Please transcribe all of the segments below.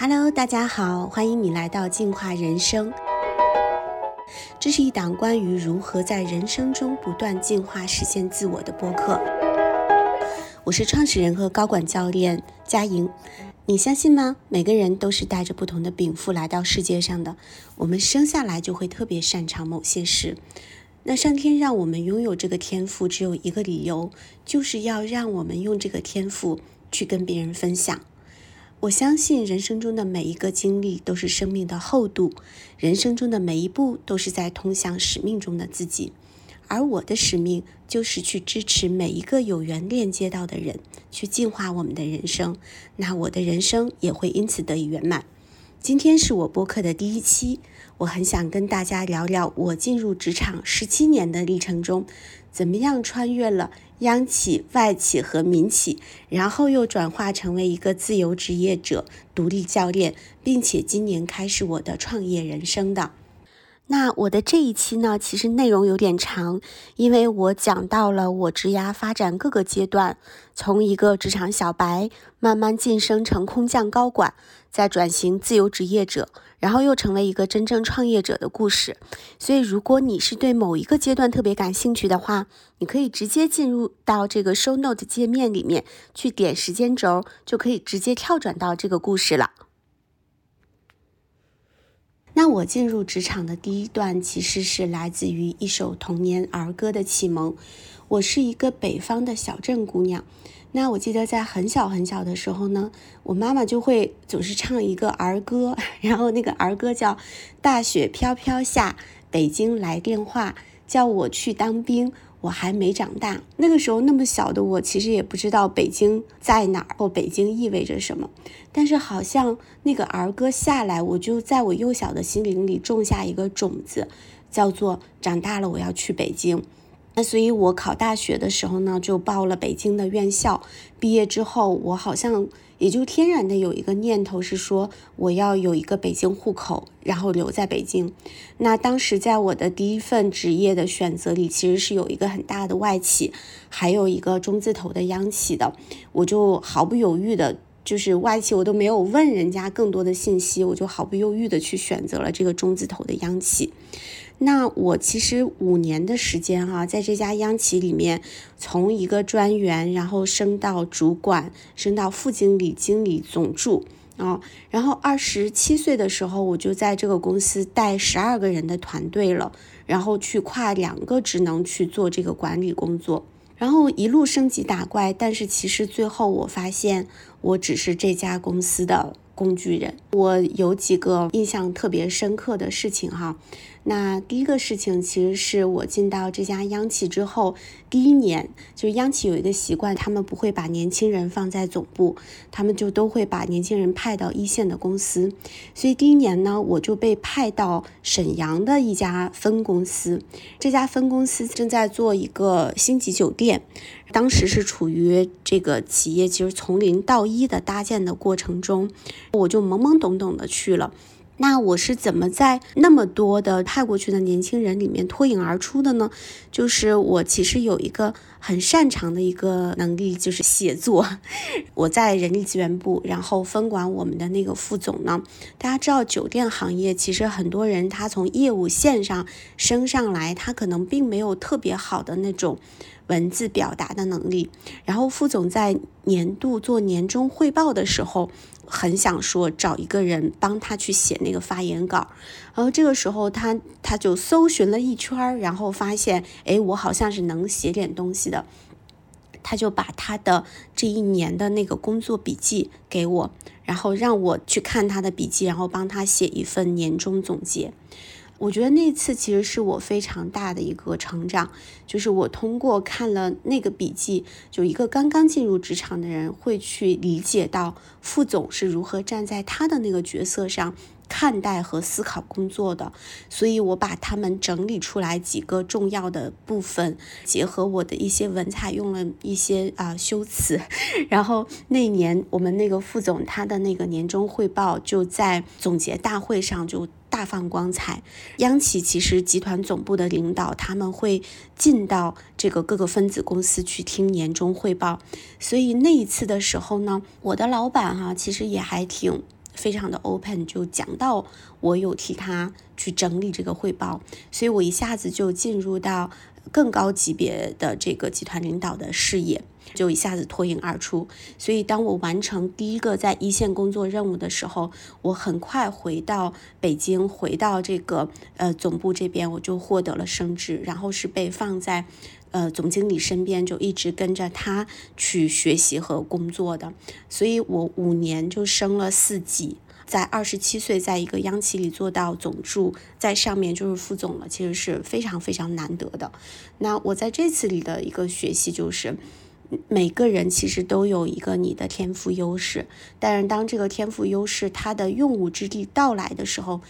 Hello，大家好，欢迎你来到进化人生。这是一档关于如何在人生中不断进化、实现自我的播客。我是创始人和高管教练佳莹。你相信吗？每个人都是带着不同的禀赋来到世界上的。我们生下来就会特别擅长某些事。那上天让我们拥有这个天赋，只有一个理由，就是要让我们用这个天赋去跟别人分享。我相信人生中的每一个经历都是生命的厚度，人生中的每一步都是在通向使命中的自己。而我的使命就是去支持每一个有缘链接到的人，去净化我们的人生。那我的人生也会因此得以圆满。今天是我播客的第一期，我很想跟大家聊聊我进入职场十七年的历程中，怎么样穿越了。央企、外企和民企，然后又转化成为一个自由职业者、独立教练，并且今年开始我的创业人生的。那我的这一期呢，其实内容有点长，因为我讲到了我职涯发展各个阶段，从一个职场小白慢慢晋升成空降高管，再转型自由职业者，然后又成为一个真正创业者的故事。所以，如果你是对某一个阶段特别感兴趣的话，你可以直接进入到这个 show note 界面里面去点时间轴，就可以直接跳转到这个故事了。那我进入职场的第一段，其实是来自于一首童年儿歌的启蒙。我是一个北方的小镇姑娘。那我记得在很小很小的时候呢，我妈妈就会总是唱一个儿歌，然后那个儿歌叫《大雪飘飘下，北京来电话，叫我去当兵》。我还没长大，那个时候那么小的我，其实也不知道北京在哪儿或北京意味着什么。但是好像那个儿歌下来，我就在我幼小的心灵里种下一个种子，叫做长大了我要去北京。那所以，我考大学的时候呢，就报了北京的院校。毕业之后，我好像。也就天然的有一个念头是说，我要有一个北京户口，然后留在北京。那当时在我的第一份职业的选择里，其实是有一个很大的外企，还有一个中字头的央企的。我就毫不犹豫的，就是外企我都没有问人家更多的信息，我就毫不犹豫的去选择了这个中字头的央企。那我其实五年的时间哈，在这家央企里面，从一个专员，然后升到主管，升到副经理、经理、总助啊。然后二十七岁的时候，我就在这个公司带十二个人的团队了，然后去跨两个职能去做这个管理工作，然后一路升级打怪。但是其实最后我发现，我只是这家公司的工具人。我有几个印象特别深刻的事情哈。那第一个事情，其实是我进到这家央企之后，第一年就是央企有一个习惯，他们不会把年轻人放在总部，他们就都会把年轻人派到一线的公司。所以第一年呢，我就被派到沈阳的一家分公司，这家分公司正在做一个星级酒店，当时是处于这个企业其实从零到一的搭建的过程中，我就懵懵懂懂的去了。那我是怎么在那么多的派过去的年轻人里面脱颖而出的呢？就是我其实有一个很擅长的一个能力，就是写作。我在人力资源部，然后分管我们的那个副总呢。大家知道，酒店行业其实很多人他从业务线上升上来，他可能并没有特别好的那种。文字表达的能力，然后副总在年度做年终汇报的时候，很想说找一个人帮他去写那个发言稿，然后这个时候他他就搜寻了一圈，然后发现，哎，我好像是能写点东西的，他就把他的这一年的那个工作笔记给我，然后让我去看他的笔记，然后帮他写一份年终总结。我觉得那次其实是我非常大的一个成长，就是我通过看了那个笔记，就一个刚刚进入职场的人会去理解到副总是如何站在他的那个角色上看待和思考工作的，所以我把他们整理出来几个重要的部分，结合我的一些文采，用了一些啊修辞，然后那年我们那个副总他的那个年终汇报就在总结大会上就。大放光彩，央企其实集团总部的领导他们会进到这个各个分子公司去听年终汇报，所以那一次的时候呢，我的老板哈其实也还挺非常的 open，就讲到我有替他去整理这个汇报，所以我一下子就进入到更高级别的这个集团领导的视野。就一下子脱颖而出，所以当我完成第一个在一线工作任务的时候，我很快回到北京，回到这个呃总部这边，我就获得了升职，然后是被放在呃总经理身边，就一直跟着他去学习和工作的，所以我五年就升了四级，在二十七岁，在一个央企里做到总助，在上面就是副总了，其实是非常非常难得的。那我在这次里的一个学习就是。每个人其实都有一个你的天赋优势，但是当这个天赋优势它的用武之地到来的时候，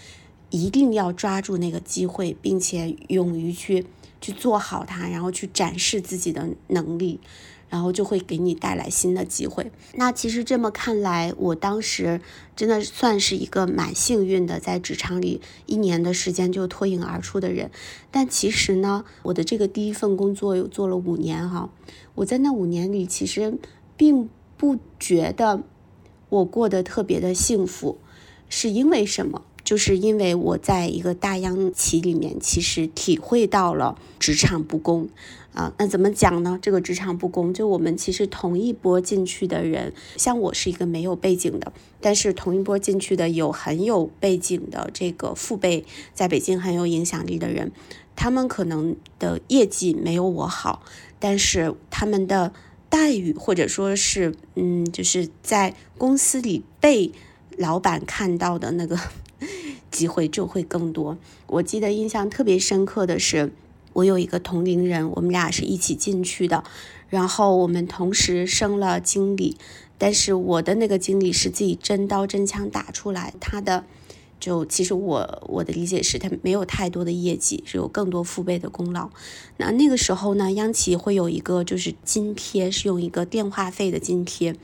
一定要抓住那个机会，并且勇于去去做好它，然后去展示自己的能力。然后就会给你带来新的机会。那其实这么看来，我当时真的算是一个蛮幸运的，在职场里一年的时间就脱颖而出的人。但其实呢，我的这个第一份工作有做了五年哈，我在那五年里其实并不觉得我过得特别的幸福，是因为什么？就是因为我在一个大央企里面，其实体会到了职场不公。啊，那怎么讲呢？这个职场不公，就我们其实同一波进去的人，像我是一个没有背景的，但是同一波进去的有很有背景的这个父辈，在北京很有影响力的人，他们可能的业绩没有我好，但是他们的待遇或者说是，嗯，就是在公司里被老板看到的那个 机会就会更多。我记得印象特别深刻的是。我有一个同龄人，我们俩是一起进去的，然后我们同时升了经理，但是我的那个经理是自己真刀真枪打出来，他的就其实我我的理解是他没有太多的业绩，是有更多父辈的功劳。那那个时候呢，央企会有一个就是津贴，是用一个电话费的津贴，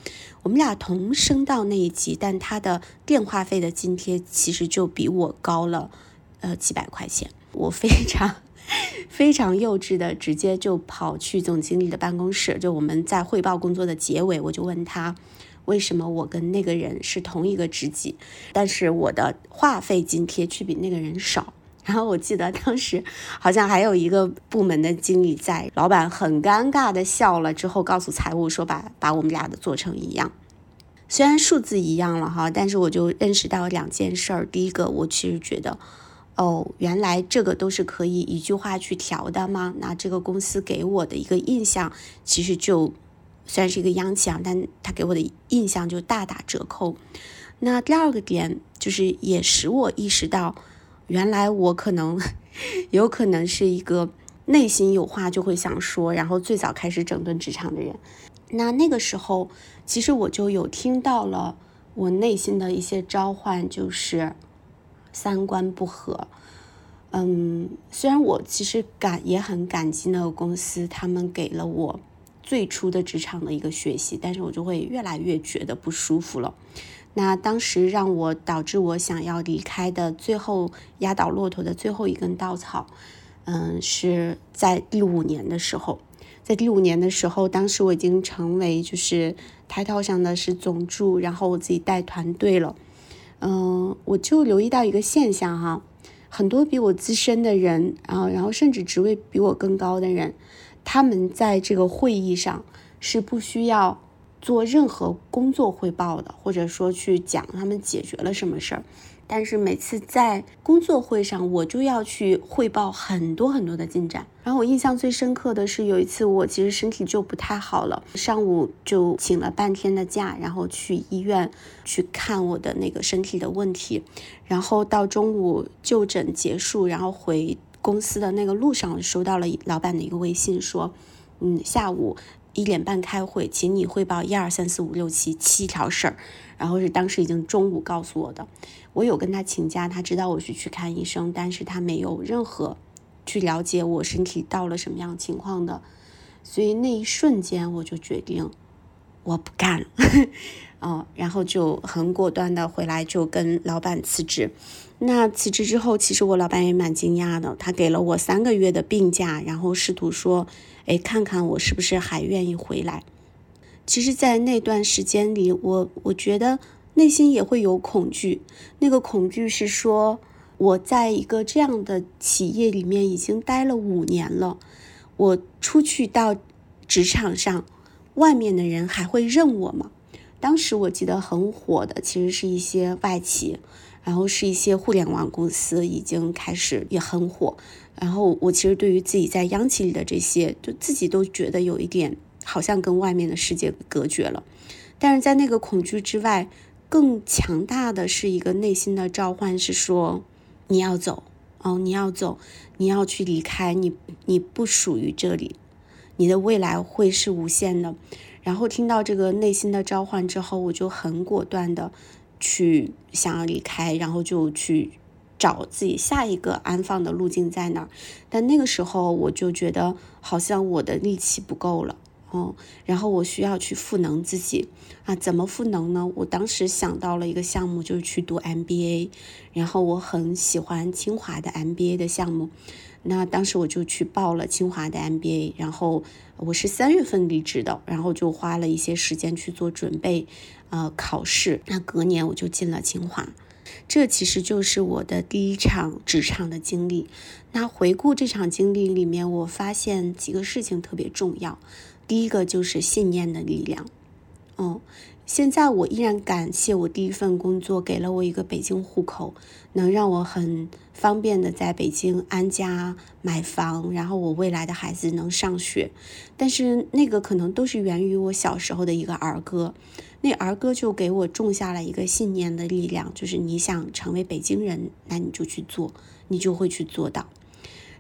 我们俩同升到那一级，但他的电话费的津贴其实就比我高了呃几百块钱，我非常。非常幼稚的，直接就跑去总经理的办公室。就我们在汇报工作的结尾，我就问他，为什么我跟那个人是同一个职级，但是我的话费津贴却比那个人少。然后我记得当时好像还有一个部门的经理在，老板很尴尬的笑了之后，告诉财务说把把我们俩的做成一样。虽然数字一样了哈，但是我就认识到两件事儿。第一个，我其实觉得。哦，原来这个都是可以一句话去调的吗？那这个公司给我的一个印象，其实就虽然是一个央企啊，但他给我的印象就大打折扣。那第二个点就是也使我意识到，原来我可能 有可能是一个内心有话就会想说，然后最早开始整顿职场的人。那那个时候，其实我就有听到了我内心的一些召唤，就是。三观不合，嗯，虽然我其实感也很感激那个公司，他们给了我最初的职场的一个学习，但是我就会越来越觉得不舒服了。那当时让我导致我想要离开的最后压倒骆驼的最后一根稻草，嗯，是在第五年的时候，在第五年的时候，当时我已经成为就是抬头上的是总助，然后我自己带团队了。嗯，我就留意到一个现象哈，很多比我资深的人啊，然后甚至职位比我更高的人，他们在这个会议上是不需要做任何工作汇报的，或者说去讲他们解决了什么事儿。但是每次在工作会上，我就要去汇报很多很多的进展。然后我印象最深刻的是有一次，我其实身体就不太好了，上午就请了半天的假，然后去医院去看我的那个身体的问题。然后到中午就诊结束，然后回公司的那个路上，收到了老板的一个微信，说，嗯，下午一点半开会，请你汇报一二三四五六七七条事儿。然后是当时已经中午告诉我的，我有跟他请假，他知道我是去看医生，但是他没有任何去了解我身体到了什么样情况的，所以那一瞬间我就决定我不干了，哦，然后就很果断的回来就跟老板辞职。那辞职之后，其实我老板也蛮惊讶的，他给了我三个月的病假，然后试图说，哎，看看我是不是还愿意回来。其实，在那段时间里，我我觉得内心也会有恐惧。那个恐惧是说，我在一个这样的企业里面已经待了五年了，我出去到职场上，外面的人还会认我吗？当时我记得很火的，其实是一些外企，然后是一些互联网公司已经开始也很火。然后我其实对于自己在央企里的这些，就自己都觉得有一点好像跟外面的世界隔绝了。但是在那个恐惧之外，更强大的是一个内心的召唤，是说你要走哦，你要走，你要去离开，你你不属于这里，你的未来会是无限的。然后听到这个内心的召唤之后，我就很果断的去想要离开，然后就去找自己下一个安放的路径在哪儿。但那个时候我就觉得好像我的力气不够了，哦，然后我需要去赋能自己啊？怎么赋能呢？我当时想到了一个项目，就是去读 MBA，然后我很喜欢清华的 MBA 的项目。那当时我就去报了清华的 MBA，然后我是三月份离职的，然后就花了一些时间去做准备，呃，考试。那隔年我就进了清华，这其实就是我的第一场职场的经历。那回顾这场经历里面，我发现几个事情特别重要。第一个就是信念的力量，哦。现在我依然感谢我第一份工作给了我一个北京户口，能让我很方便的在北京安家买房，然后我未来的孩子能上学。但是那个可能都是源于我小时候的一个儿歌，那儿歌就给我种下了一个信念的力量，就是你想成为北京人，那你就去做，你就会去做到。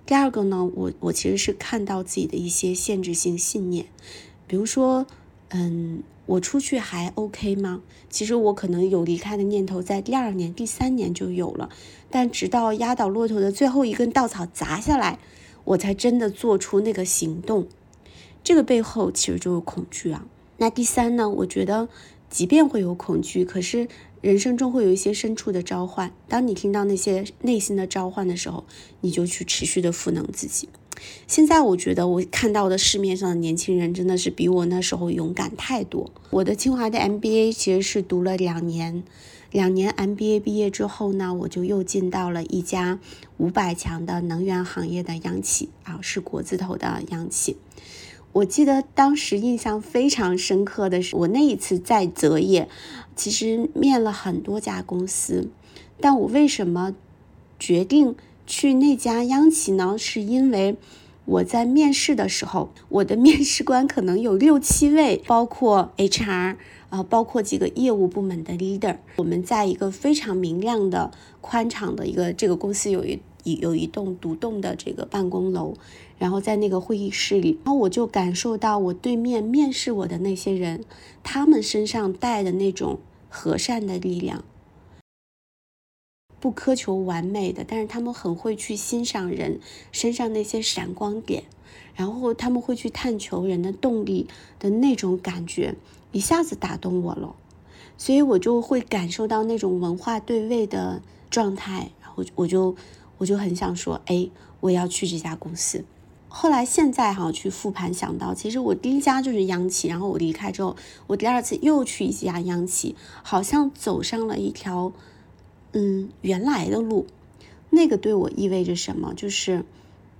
第二个呢，我我其实是看到自己的一些限制性信念，比如说，嗯。我出去还 OK 吗？其实我可能有离开的念头，在第二年、第三年就有了，但直到压倒骆驼的最后一根稻草砸下来，我才真的做出那个行动。这个背后其实就是恐惧啊。那第三呢？我觉得，即便会有恐惧，可是人生中会有一些深处的召唤。当你听到那些内心的召唤的时候，你就去持续的赋能自己。现在我觉得我看到的市面上的年轻人真的是比我那时候勇敢太多。我的清华的 MBA 其实是读了两年，两年 MBA 毕业之后呢，我就又进到了一家五百强的能源行业的央企啊，是国字头的央企。我记得当时印象非常深刻的是，我那一次在择业，其实面了很多家公司，但我为什么决定？去那家央企呢，是因为我在面试的时候，我的面试官可能有六七位，包括 HR 啊，包括几个业务部门的 leader。我们在一个非常明亮的、宽敞的一个这个公司有一有一栋独栋的这个办公楼，然后在那个会议室里，然后我就感受到我对面面试我的那些人，他们身上带的那种和善的力量。不苛求完美的，但是他们很会去欣赏人身上那些闪光点，然后他们会去探求人的动力的那种感觉，一下子打动我了，所以我就会感受到那种文化对位的状态，然后我就我就很想说，哎，我要去这家公司。后来现在哈去复盘想到，其实我第一家就是央企，然后我离开之后，我第二次又去一家央企，好像走上了一条。嗯，原来的路，那个对我意味着什么？就是，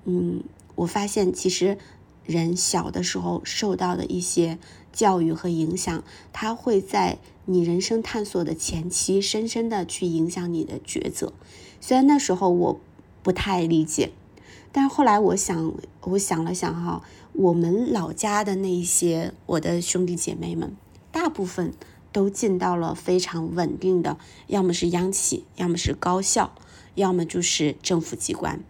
嗯，我发现其实人小的时候受到的一些教育和影响，它会在你人生探索的前期深深的去影响你的抉择。虽然那时候我不太理解，但是后来我想，我想了想哈，我们老家的那些我的兄弟姐妹们，大部分。都进到了非常稳定的，要么是央企，要么是高校，要么就是政府机关。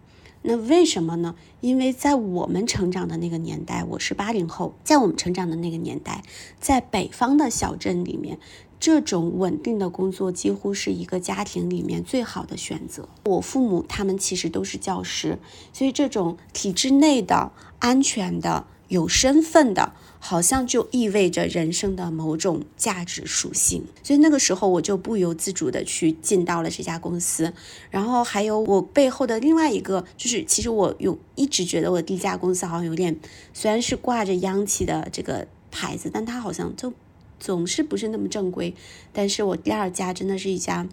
那为什么呢？因为在我们成长的那个年代，我是八零后，在我们成长的那个年代，在北方的小镇里面，这种稳定的工作几乎是一个家庭里面最好的选择。我父母他们其实都是教师，所以这种体制内的安全的。有身份的，好像就意味着人生的某种价值属性，所以那个时候我就不由自主的去进到了这家公司。然后还有我背后的另外一个，就是其实我有一直觉得我第一家公司好像有点，虽然是挂着央企的这个牌子，但它好像就总是不是那么正规。但是我第二家真的是一家，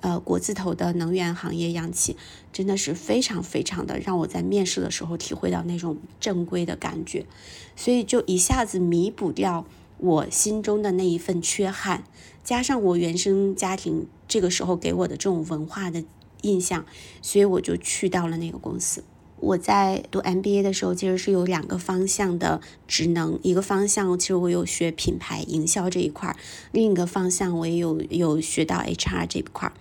呃，国字头的能源行业央企，真的是非常非常的让我在面试的时候体会到那种正规的感觉，所以就一下子弥补掉我心中的那一份缺憾，加上我原生家庭这个时候给我的这种文化的印象，所以我就去到了那个公司。我在读 MBA 的时候，其实是有两个方向的职能，一个方向其实我有学品牌营销这一块儿，另一个方向我也有有学到 HR 这一块儿。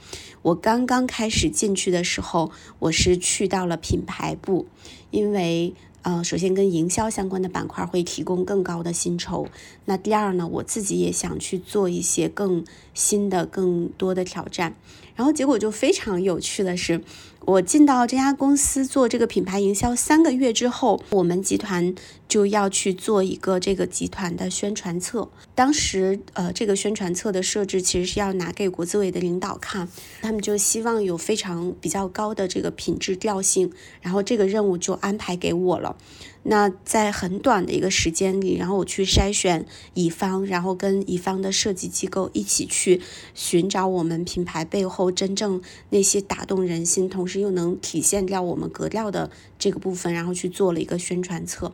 我刚刚开始进去的时候，我是去到了品牌部，因为呃，首先跟营销相关的板块会提供更高的薪酬，那第二呢，我自己也想去做一些更新的、更多的挑战，然后结果就非常有趣的是。我进到这家公司做这个品牌营销三个月之后，我们集团就要去做一个这个集团的宣传册。当时，呃，这个宣传册的设置其实是要拿给国资委的领导看，他们就希望有非常比较高的这个品质调性，然后这个任务就安排给我了。那在很短的一个时间里，然后我去筛选乙方，然后跟乙方的设计机构一起去寻找我们品牌背后真正那些打动人心，同时又能体现掉我们格调的这个部分，然后去做了一个宣传册。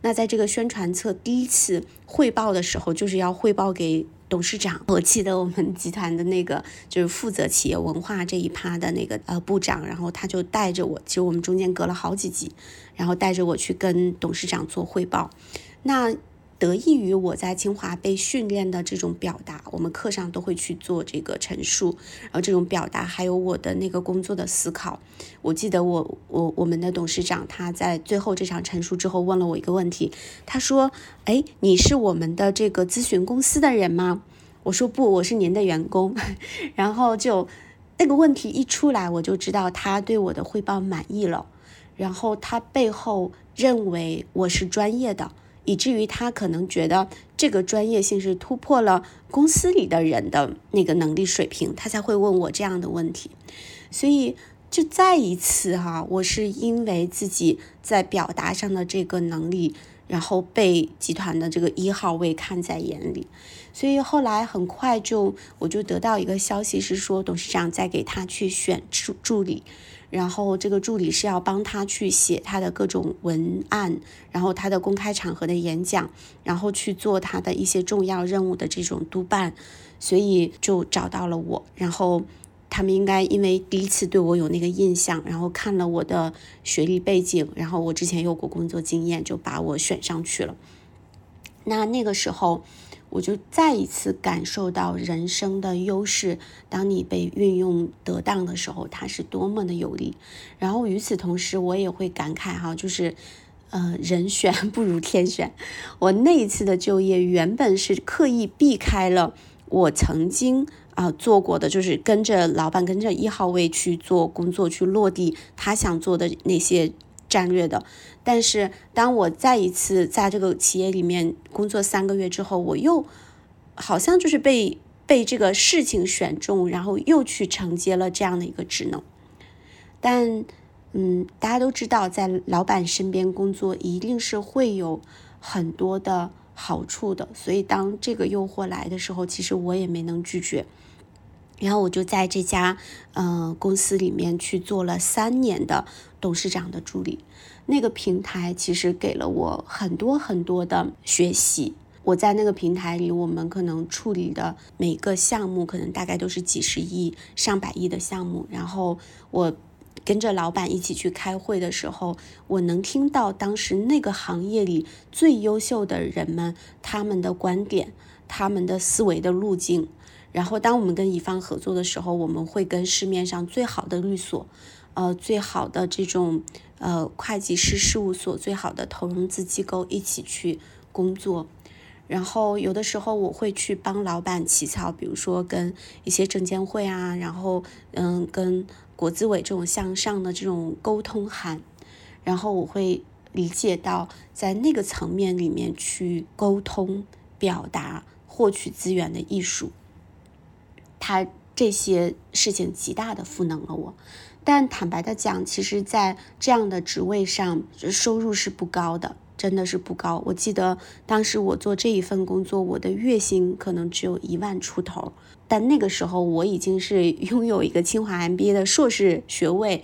那在这个宣传册第一次汇报的时候，就是要汇报给。董事长，我记得我们集团的那个就是负责企业文化这一趴的那个呃部长，然后他就带着我，其实我们中间隔了好几级，然后带着我去跟董事长做汇报。那得益于我在清华被训练的这种表达，我们课上都会去做这个陈述，然后这种表达还有我的那个工作的思考。我记得我我我们的董事长他在最后这场陈述之后问了我一个问题，他说：“哎，你是我们的这个咨询公司的人吗？”我说不，我是您的员工。然后就那个问题一出来，我就知道他对我的汇报满意了。然后他背后认为我是专业的，以至于他可能觉得这个专业性是突破了公司里的人的那个能力水平，他才会问我这样的问题。所以就再一次哈，我是因为自己在表达上的这个能力。然后被集团的这个一号位看在眼里，所以后来很快就我就得到一个消息是说董事长在给他去选助助理，然后这个助理是要帮他去写他的各种文案，然后他的公开场合的演讲，然后去做他的一些重要任务的这种督办，所以就找到了我，然后。他们应该因为第一次对我有那个印象，然后看了我的学历背景，然后我之前有过工作经验，就把我选上去了。那那个时候，我就再一次感受到人生的优势，当你被运用得当的时候，它是多么的有利。然后与此同时，我也会感慨哈，就是，呃，人选 不如天选。我那一次的就业原本是刻意避开了我曾经。啊，做过的就是跟着老板，跟着一号位去做工作，去落地他想做的那些战略的。但是，当我再一次在这个企业里面工作三个月之后，我又好像就是被被这个事情选中，然后又去承接了这样的一个职能。但，嗯，大家都知道，在老板身边工作一定是会有很多的好处的，所以当这个诱惑来的时候，其实我也没能拒绝。然后我就在这家嗯公司里面去做了三年的董事长的助理，那个平台其实给了我很多很多的学习。我在那个平台里，我们可能处理的每个项目可能大概都是几十亿、上百亿的项目。然后我跟着老板一起去开会的时候，我能听到当时那个行业里最优秀的人们他们的观点、他们的思维的路径。然后，当我们跟乙方合作的时候，我们会跟市面上最好的律所，呃，最好的这种呃会计师事务所，最好的投融资机构一起去工作。然后，有的时候我会去帮老板起草，比如说跟一些证监会啊，然后嗯，跟国资委这种向上的这种沟通函。然后我会理解到，在那个层面里面去沟通、表达、获取资源的艺术。他这些事情极大的赋能了我，但坦白的讲，其实，在这样的职位上，收入是不高的。真的是不高。我记得当时我做这一份工作，我的月薪可能只有一万出头，但那个时候我已经是 拥有一个清华 MBA 的硕士学位。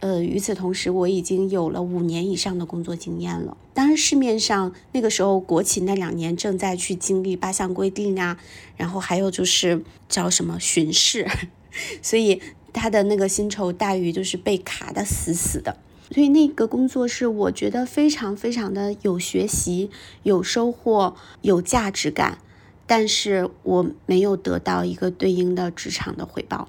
呃，与此同时，我已经有了五年以上的工作经验了。当然，市面上那个时候国企那两年正在去经历八项规定啊，然后还有就是叫什么巡视，所以他的那个薪酬待遇就是被卡的死死的。所以那个工作是我觉得非常非常的有学习、有收获、有价值感，但是我没有得到一个对应的职场的回报。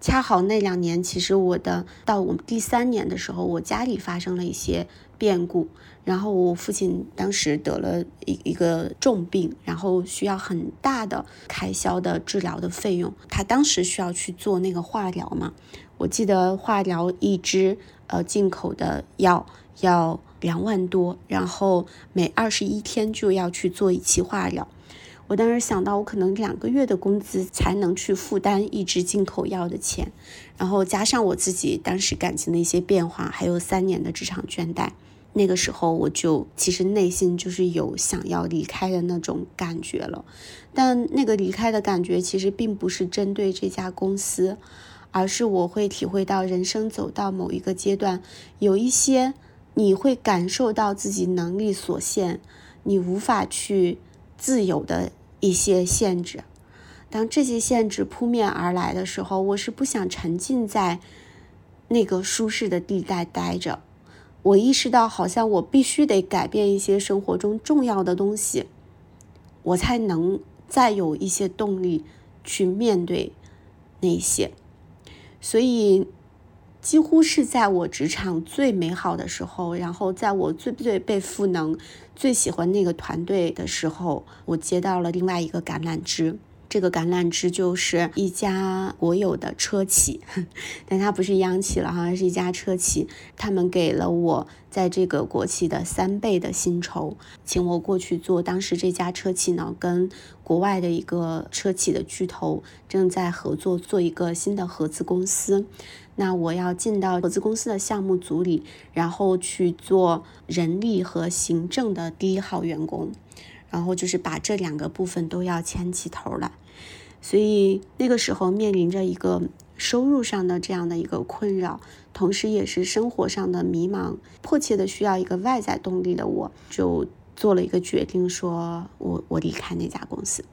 恰好那两年，其实我的到我们第三年的时候，我家里发生了一些变故，然后我父亲当时得了一一个重病，然后需要很大的开销的治疗的费用，他当时需要去做那个化疗嘛，我记得化疗一支呃进口的药要两万多，然后每二十一天就要去做一期化疗。我当时想到，我可能两个月的工资才能去负担一支进口药的钱，然后加上我自己当时感情的一些变化，还有三年的职场倦怠，那个时候我就其实内心就是有想要离开的那种感觉了。但那个离开的感觉其实并不是针对这家公司，而是我会体会到人生走到某一个阶段，有一些你会感受到自己能力所限，你无法去自由的。一些限制，当这些限制扑面而来的时候，我是不想沉浸在那个舒适的地带待着。我意识到，好像我必须得改变一些生活中重要的东西，我才能再有一些动力去面对那些。所以。几乎是在我职场最美好的时候，然后在我最最被赋能、最喜欢那个团队的时候，我接到了另外一个橄榄枝。这个橄榄枝就是一家国有的车企，但它不是央企了哈，是一家车企。他们给了我在这个国企的三倍的薪酬，请我过去做。当时这家车企呢，跟国外的一个车企的巨头正在合作做一个新的合资公司。那我要进到合资公司的项目组里，然后去做人力和行政的第一号员工。然后就是把这两个部分都要牵起头来，所以那个时候面临着一个收入上的这样的一个困扰，同时也是生活上的迷茫，迫切的需要一个外在动力的，我就做了一个决定，说我我离开那家公司。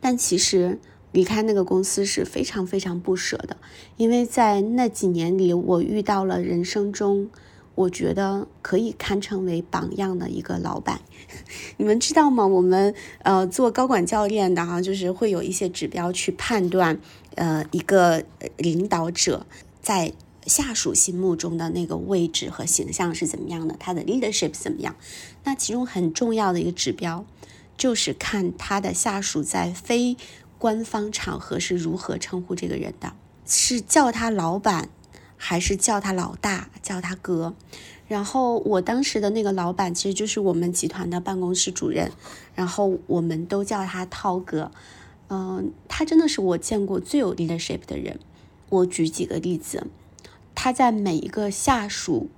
但其实离开那个公司是非常非常不舍的，因为在那几年里，我遇到了人生中。我觉得可以堪称为榜样的一个老板，你们知道吗？我们呃做高管教练的哈，就是会有一些指标去判断，呃一个领导者在下属心目中的那个位置和形象是怎么样的，他的 leadership 怎么样？那其中很重要的一个指标，就是看他的下属在非官方场合是如何称呼这个人的，是叫他老板。还是叫他老大，叫他哥。然后我当时的那个老板其实就是我们集团的办公室主任，然后我们都叫他涛哥。嗯，他真的是我见过最有 leadership 的人。我举几个例子，他在每一个下属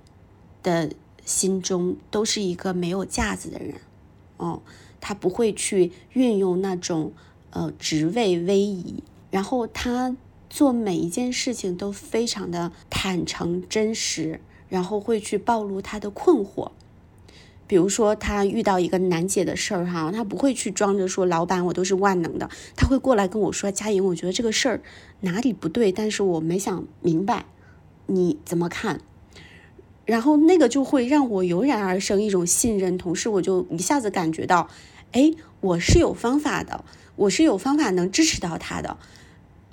的心中都是一个没有架子的人。哦，他不会去运用那种呃职位威仪，然后他。做每一件事情都非常的坦诚真实，然后会去暴露他的困惑。比如说他遇到一个难解的事儿哈，他不会去装着说老板我都是万能的，他会过来跟我说佳莹，我觉得这个事儿哪里不对，但是我没想明白，你怎么看？然后那个就会让我油然而生一种信任，同时我就一下子感觉到，哎，我是有方法的，我是有方法能支持到他的。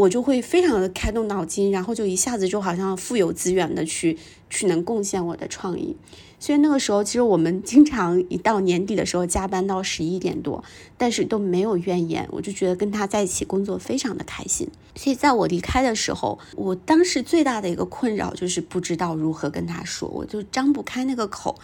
我就会非常的开动脑筋，然后就一下子就好像富有资源的去去能贡献我的创意。所以那个时候，其实我们经常一到年底的时候加班到十一点多，但是都没有怨言。我就觉得跟他在一起工作非常的开心。所以在我离开的时候，我当时最大的一个困扰就是不知道如何跟他说，我就张不开那个口，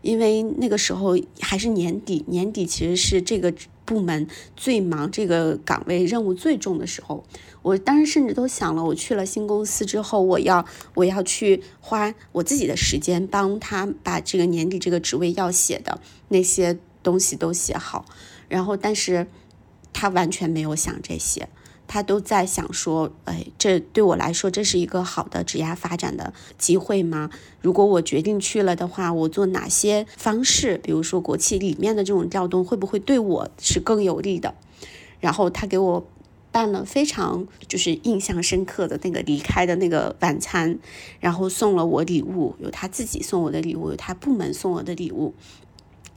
因为那个时候还是年底，年底其实是这个。部门最忙，这个岗位任务最重的时候，我当时甚至都想了，我去了新公司之后，我要我要去花我自己的时间帮他把这个年底这个职位要写的那些东西都写好，然后但是他完全没有想这些。他都在想说，哎，这对我来说，这是一个好的职业发展的机会吗？如果我决定去了的话，我做哪些方式？比如说国企里面的这种调动，会不会对我是更有利的？然后他给我办了非常就是印象深刻的那个离开的那个晚餐，然后送了我礼物，有他自己送我的礼物，有他部门送我的礼物。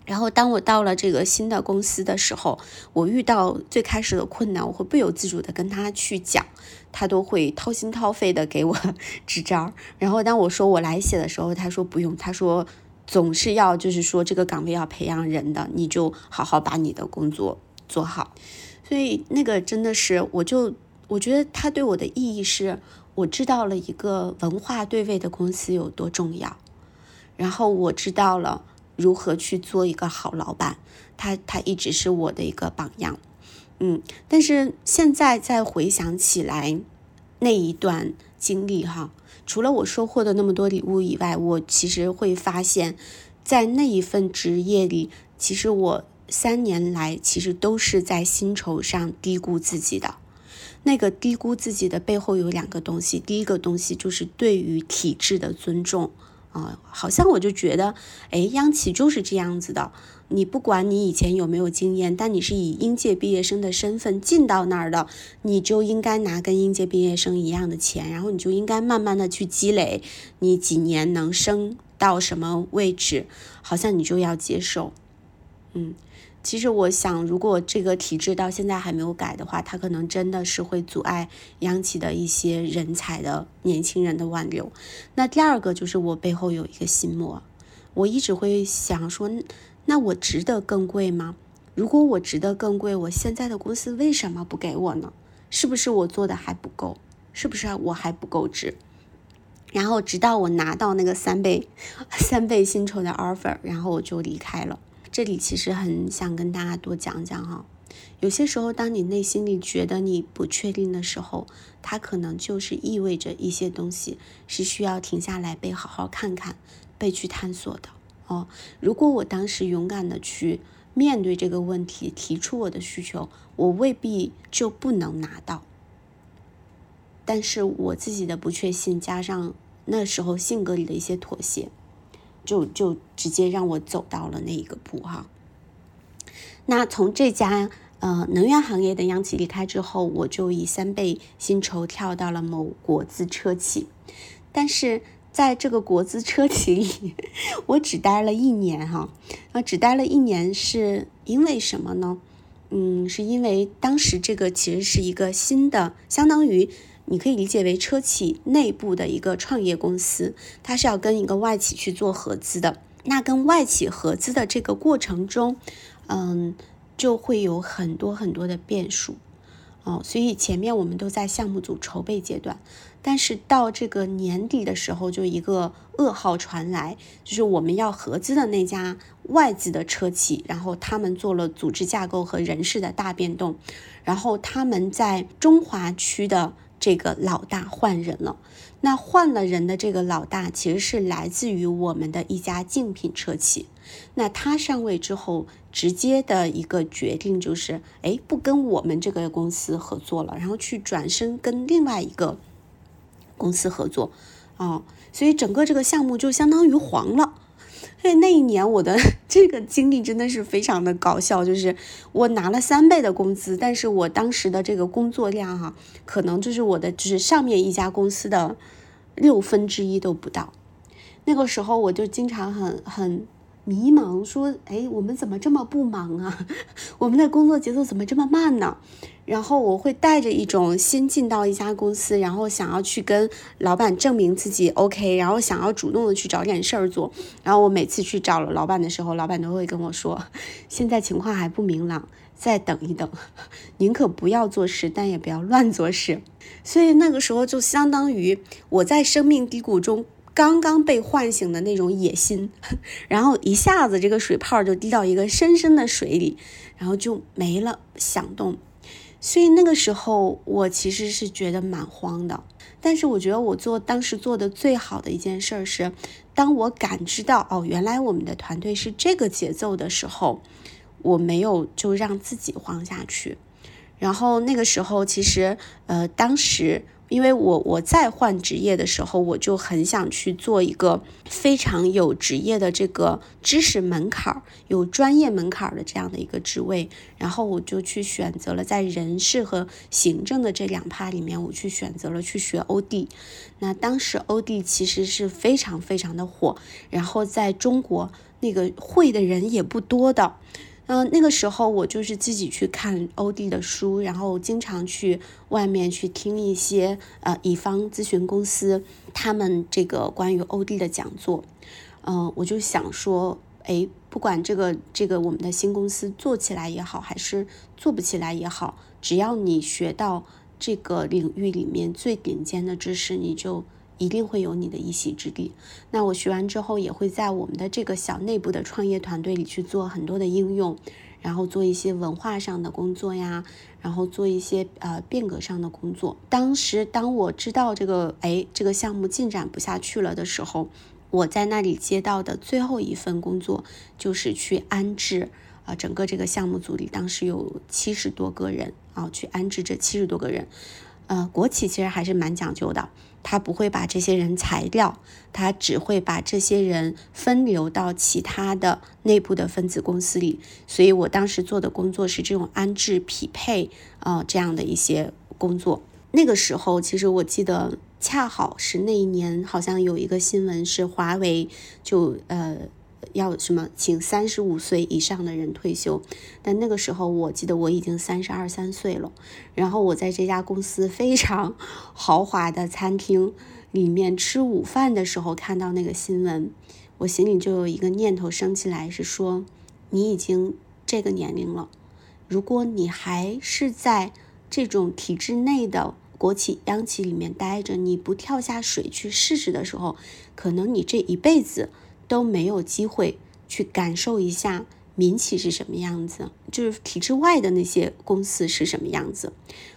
然后，当我到了这个新的公司的时候，我遇到最开始的困难，我会不由自主的跟他去讲，他都会掏心掏肺的给我 支招。然后，当我说我来写的时候，他说不用，他说总是要就是说这个岗位要培养人的，你就好好把你的工作做好。所以那个真的是，我就我觉得他对我的意义是，我知道了一个文化对位的公司有多重要，然后我知道了。如何去做一个好老板？他他一直是我的一个榜样，嗯。但是现在再回想起来，那一段经历哈，除了我收获的那么多礼物以外，我其实会发现，在那一份职业里，其实我三年来其实都是在薪酬上低估自己的。那个低估自己的背后有两个东西，第一个东西就是对于体制的尊重。啊，好像我就觉得，哎，央企就是这样子的。你不管你以前有没有经验，但你是以应届毕业生的身份进到那儿的，你就应该拿跟应届毕业生一样的钱，然后你就应该慢慢的去积累，你几年能升到什么位置，好像你就要接受，嗯。其实我想，如果这个体制到现在还没有改的话，它可能真的是会阻碍央企的一些人才的年轻人的挽留。那第二个就是我背后有一个心魔，我一直会想说，那我值得更贵吗？如果我值得更贵，我现在的公司为什么不给我呢？是不是我做的还不够？是不是我还不够值？然后直到我拿到那个三倍三倍薪酬的 offer，然后我就离开了。这里其实很想跟大家多讲讲哈，有些时候，当你内心里觉得你不确定的时候，它可能就是意味着一些东西是需要停下来被好好看看、被去探索的哦。如果我当时勇敢的去面对这个问题，提出我的需求，我未必就不能拿到。但是我自己的不确信，加上那时候性格里的一些妥协。就就直接让我走到了那一个步哈。那从这家呃能源行业的央企离开之后，我就以三倍薪酬跳到了某国资车企。但是在这个国资车企里，我只待了一年哈。那只待了一年是因为什么呢？嗯，是因为当时这个其实是一个新的，相当于。你可以理解为车企内部的一个创业公司，它是要跟一个外企去做合资的。那跟外企合资的这个过程中，嗯，就会有很多很多的变数哦。所以前面我们都在项目组筹备阶段，但是到这个年底的时候，就一个噩耗传来，就是我们要合资的那家外资的车企，然后他们做了组织架构和人事的大变动，然后他们在中华区的。这个老大换人了，那换了人的这个老大其实是来自于我们的一家竞品车企。那他上位之后，直接的一个决定就是，哎，不跟我们这个公司合作了，然后去转身跟另外一个公司合作，啊，所以整个这个项目就相当于黄了。所以那一年我的 这个经历真的是非常的搞笑，就是我拿了三倍的工资，但是我当时的这个工作量哈，可能就是我的就是上面一家公司的六分之一都不到。那个时候我就经常很很。迷茫说：“哎，我们怎么这么不忙啊？我们的工作节奏怎么这么慢呢？”然后我会带着一种先进到一家公司，然后想要去跟老板证明自己 OK，然后想要主动的去找点事儿做。然后我每次去找了老板的时候，老板都会跟我说：“现在情况还不明朗，再等一等，宁可不要做事，但也不要乱做事。”所以那个时候就相当于我在生命低谷中。刚刚被唤醒的那种野心，然后一下子这个水泡就滴到一个深深的水里，然后就没了响动。所以那个时候我其实是觉得蛮慌的。但是我觉得我做当时做的最好的一件事儿是，当我感知到哦，原来我们的团队是这个节奏的时候，我没有就让自己慌下去。然后那个时候其实呃，当时。因为我我在换职业的时候，我就很想去做一个非常有职业的这个知识门槛儿、有专业门槛儿的这样的一个职位，然后我就去选择了在人事和行政的这两趴里面，我去选择了去学 OD。那当时 OD 其实是非常非常的火，然后在中国那个会的人也不多的。嗯，那个时候我就是自己去看欧弟的书，然后经常去外面去听一些呃乙方咨询公司他们这个关于欧弟的讲座。嗯，我就想说，哎，不管这个这个我们的新公司做起来也好，还是做不起来也好，只要你学到这个领域里面最顶尖的知识，你就。一定会有你的一席之地。那我学完之后，也会在我们的这个小内部的创业团队里去做很多的应用，然后做一些文化上的工作呀，然后做一些呃变革上的工作。当时当我知道这个哎这个项目进展不下去了的时候，我在那里接到的最后一份工作就是去安置啊整个这个项目组里，当时有七十多个人啊，去安置这七十多个人。呃，国企其实还是蛮讲究的，他不会把这些人裁掉，他只会把这些人分流到其他的内部的分子公司里。所以我当时做的工作是这种安置匹配啊这样的一些工作。那个时候，其实我记得恰好是那一年，好像有一个新闻是华为就呃。要什么，请三十五岁以上的人退休，但那个时候我记得我已经三十二三岁了。然后我在这家公司非常 豪华的餐厅里面吃午饭的时候，看到那个新闻，我心里就有一个念头升起来，是说你已经这个年龄了，如果你还是在这种体制内的国企央企里面待着，你不跳下水去试试的时候，可能你这一辈子。都没有机会去感受一下民企是什么样子，就是体制外的那些公司是什么样子。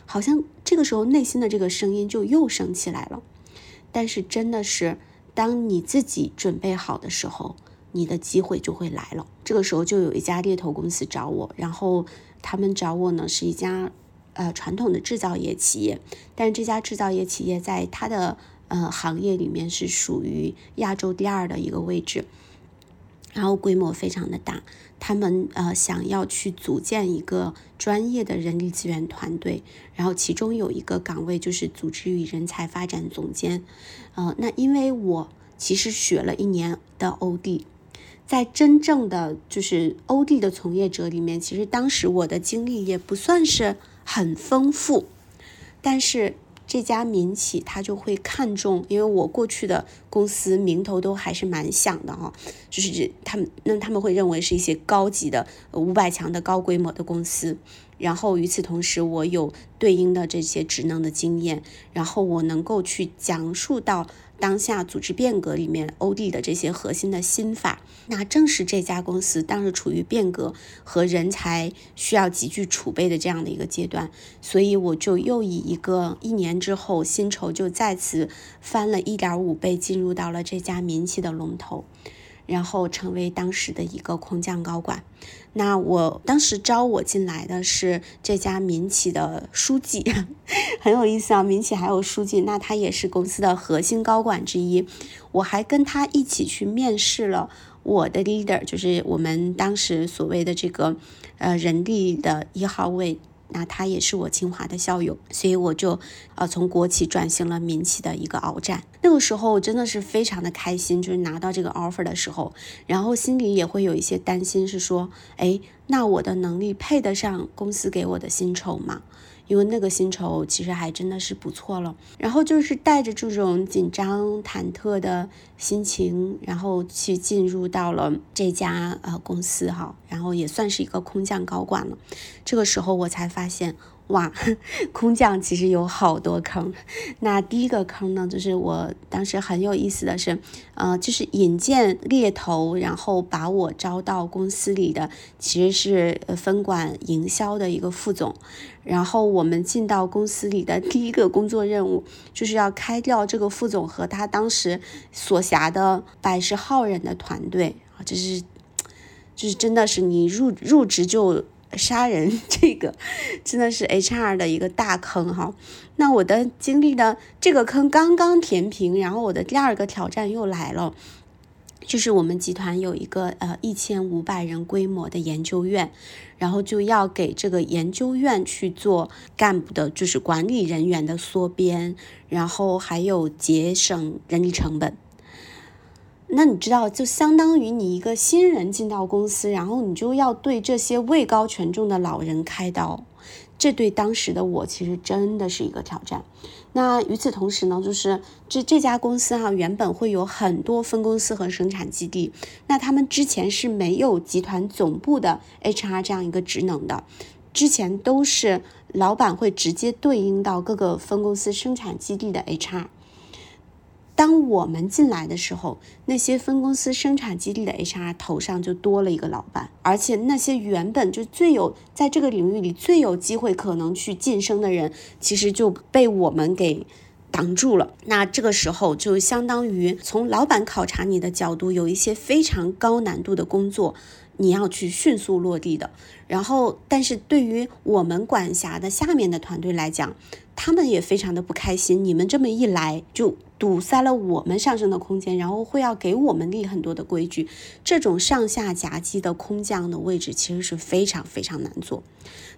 好像这个时候内心的这个声音就又升起来了。但是真的是，当你自己准备好的时候，你的机会就会来了。这个时候就有一家猎头公司找我，然后他们找我呢是一家呃传统的制造业企业，但是这家制造业企业在它的。呃，行业里面是属于亚洲第二的一个位置，然后规模非常的大。他们呃想要去组建一个专业的人力资源团队，然后其中有一个岗位就是组织与人才发展总监。呃，那因为我其实学了一年的 OD，在真正的就是 OD 的从业者里面，其实当时我的经历也不算是很丰富，但是。这家民企他就会看重，因为我过去的公司名头都还是蛮响的哈，就是他们那他们会认为是一些高级的五百强的高规模的公司。然后与此同时，我有对应的这些职能的经验，然后我能够去讲述到当下组织变革里面 OD 的这些核心的心法。那正是这家公司当时处于变革和人才需要急剧储备的这样的一个阶段，所以我就又以一个一年之后薪酬就再次翻了一点五倍，进入到了这家民企的龙头。然后成为当时的一个空降高管。那我当时招我进来的是这家民企的书记，很有意思啊。民企还有书记，那他也是公司的核心高管之一。我还跟他一起去面试了我的 leader，就是我们当时所谓的这个呃人力的一号位。那他也是我清华的校友，所以我就呃从国企转型了民企的一个鏖战。那个时候我真的是非常的开心，就是拿到这个 offer 的时候，然后心里也会有一些担心，是说，哎，那我的能力配得上公司给我的薪酬吗？因为那个薪酬其实还真的是不错了，然后就是带着这种紧张忐忑的心情，然后去进入到了这家呃公司哈，然后也算是一个空降高管了。这个时候我才发现，哇，空降其实有好多坑。那第一个坑呢，就是我当时很有意思的是，呃，就是引荐猎头，然后把我招到公司里的，其实是分管营销的一个副总。然后我们进到公司里的第一个工作任务，就是要开掉这个副总和他当时所辖的百十号人的团队啊，这是，就是真的是你入入职就。杀人 这个真的是 HR 的一个大坑哈。那我的经历呢这个坑刚刚填平，然后我的第二个挑战又来了，就是我们集团有一个呃一千五百人规模的研究院，然后就要给这个研究院去做干部的，就是管理人员的缩编，然后还有节省人力成本。那你知道，就相当于你一个新人进到公司，然后你就要对这些位高权重的老人开刀，这对当时的我其实真的是一个挑战。那与此同时呢，就是这这家公司哈，原本会有很多分公司和生产基地，那他们之前是没有集团总部的 HR 这样一个职能的，之前都是老板会直接对应到各个分公司生产基地的 HR。当我们进来的时候，那些分公司生产基地的 HR 头上就多了一个老板，而且那些原本就最有在这个领域里最有机会可能去晋升的人，其实就被我们给挡住了。那这个时候就相当于从老板考察你的角度，有一些非常高难度的工作，你要去迅速落地的。然后，但是对于我们管辖的下面的团队来讲，他们也非常的不开心。你们这么一来就。堵塞了我们上升的空间，然后会要给我们立很多的规矩，这种上下夹击的空降的位置其实是非常非常难做。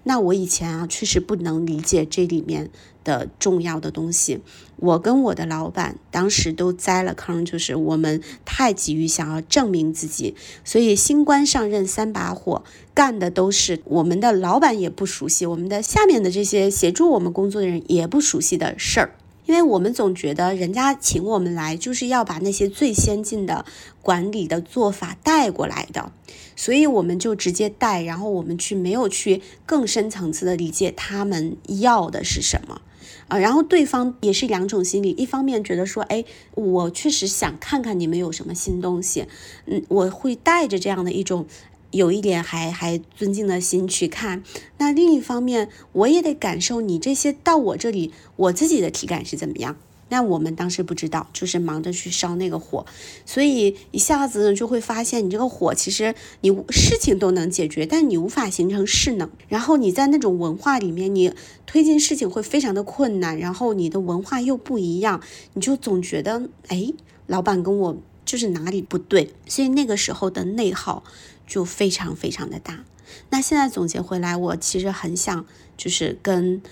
那我以前啊确实不能理解这里面的重要的东西，我跟我的老板当时都栽了坑，就是我们太急于想要证明自己，所以新官上任三把火，干的都是我们的老板也不熟悉，我们的下面的这些协助我们工作的人也不熟悉的事儿。因为我们总觉得人家请我们来就是要把那些最先进的管理的做法带过来的，所以我们就直接带，然后我们去没有去更深层次的理解他们要的是什么啊，然后对方也是两种心理，一方面觉得说，哎，我确实想看看你们有什么新东西，嗯，我会带着这样的一种。有一点还还尊敬的心去看，那另一方面，我也得感受你这些到我这里，我自己的体感是怎么样。那我们当时不知道，就是忙着去烧那个火，所以一下子就会发现，你这个火其实你事情都能解决，但你无法形成势能。然后你在那种文化里面，你推进事情会非常的困难。然后你的文化又不一样，你就总觉得，哎，老板跟我就是哪里不对。所以那个时候的内耗。就非常非常的大。那现在总结回来，我其实很想就是跟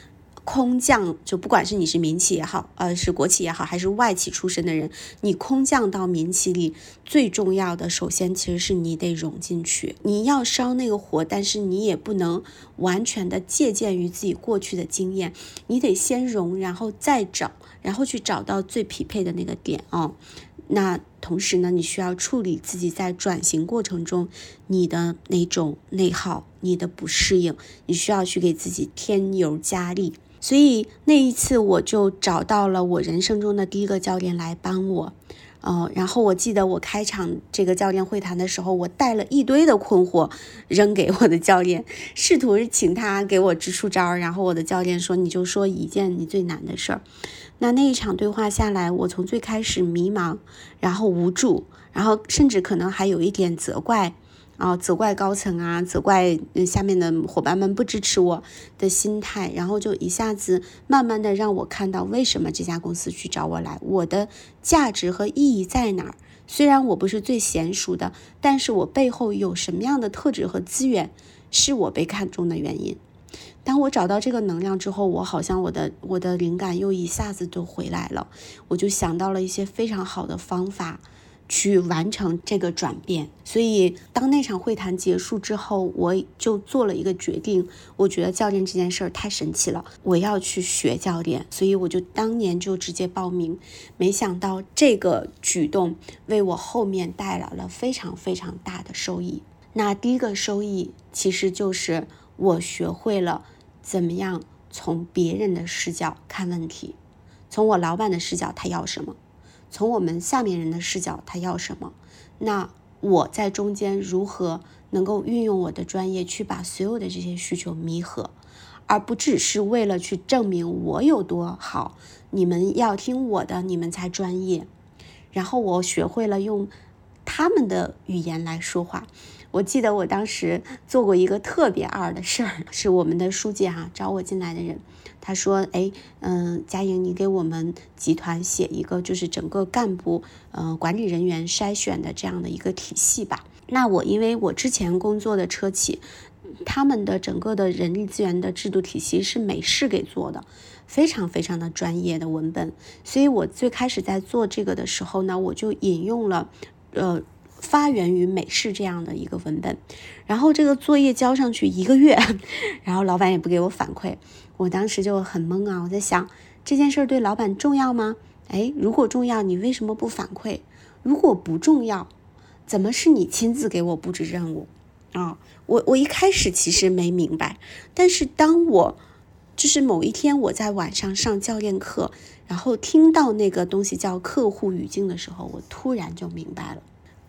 空降，就不管是你是民企也好，呃，是国企也好，还是外企出身的人，你空降到民企里，最重要的，首先其实是你得融进去。你要烧那个火，但是你也不能完全的借鉴于自己过去的经验，你得先融，然后再找，然后去找到最匹配的那个点啊。那同时呢，你需要处理自己在转型过程中你的那种内耗、你的不适应，你需要去给自己添油加力。所以那一次我就找到了我人生中的第一个教练来帮我。哦，然后我记得我开场这个教练会谈的时候，我带了一堆的困惑扔给我的教练，试图请他给我支出招。然后我的教练说：“你就说一件你最难的事儿。”那那一场对话下来，我从最开始迷茫，然后无助，然后甚至可能还有一点责怪，啊，责怪高层啊，责怪下面的伙伴们不支持我的心态，然后就一下子慢慢的让我看到为什么这家公司去找我来，我的价值和意义在哪儿？虽然我不是最娴熟的，但是我背后有什么样的特质和资源是我被看中的原因？当我找到这个能量之后，我好像我的我的灵感又一下子就回来了，我就想到了一些非常好的方法去完成这个转变。所以当那场会谈结束之后，我就做了一个决定，我觉得教练这件事儿太神奇了，我要去学教练。所以我就当年就直接报名，没想到这个举动为我后面带来了非常非常大的收益。那第一个收益其实就是我学会了。怎么样从别人的视角看问题，从我老板的视角他要什么，从我们下面人的视角他要什么，那我在中间如何能够运用我的专业去把所有的这些需求弥合，而不只是为了去证明我有多好，你们要听我的，你们才专业。然后我学会了用他们的语言来说话。我记得我当时做过一个特别二的事儿，是我们的书记哈找我进来的人，他说：“哎，嗯，佳莹，你给我们集团写一个就是整个干部呃管理人员筛选的这样的一个体系吧。”那我因为我之前工作的车企，他们的整个的人力资源的制度体系是美式给做的，非常非常的专业的文本，所以我最开始在做这个的时候呢，我就引用了呃。发源于美式这样的一个文本，然后这个作业交上去一个月，然后老板也不给我反馈，我当时就很懵啊！我在想这件事对老板重要吗？哎，如果重要，你为什么不反馈？如果不重要，怎么是你亲自给我布置任务啊？我我一开始其实没明白，但是当我就是某一天我在晚上上教练课，然后听到那个东西叫客户语境的时候，我突然就明白了。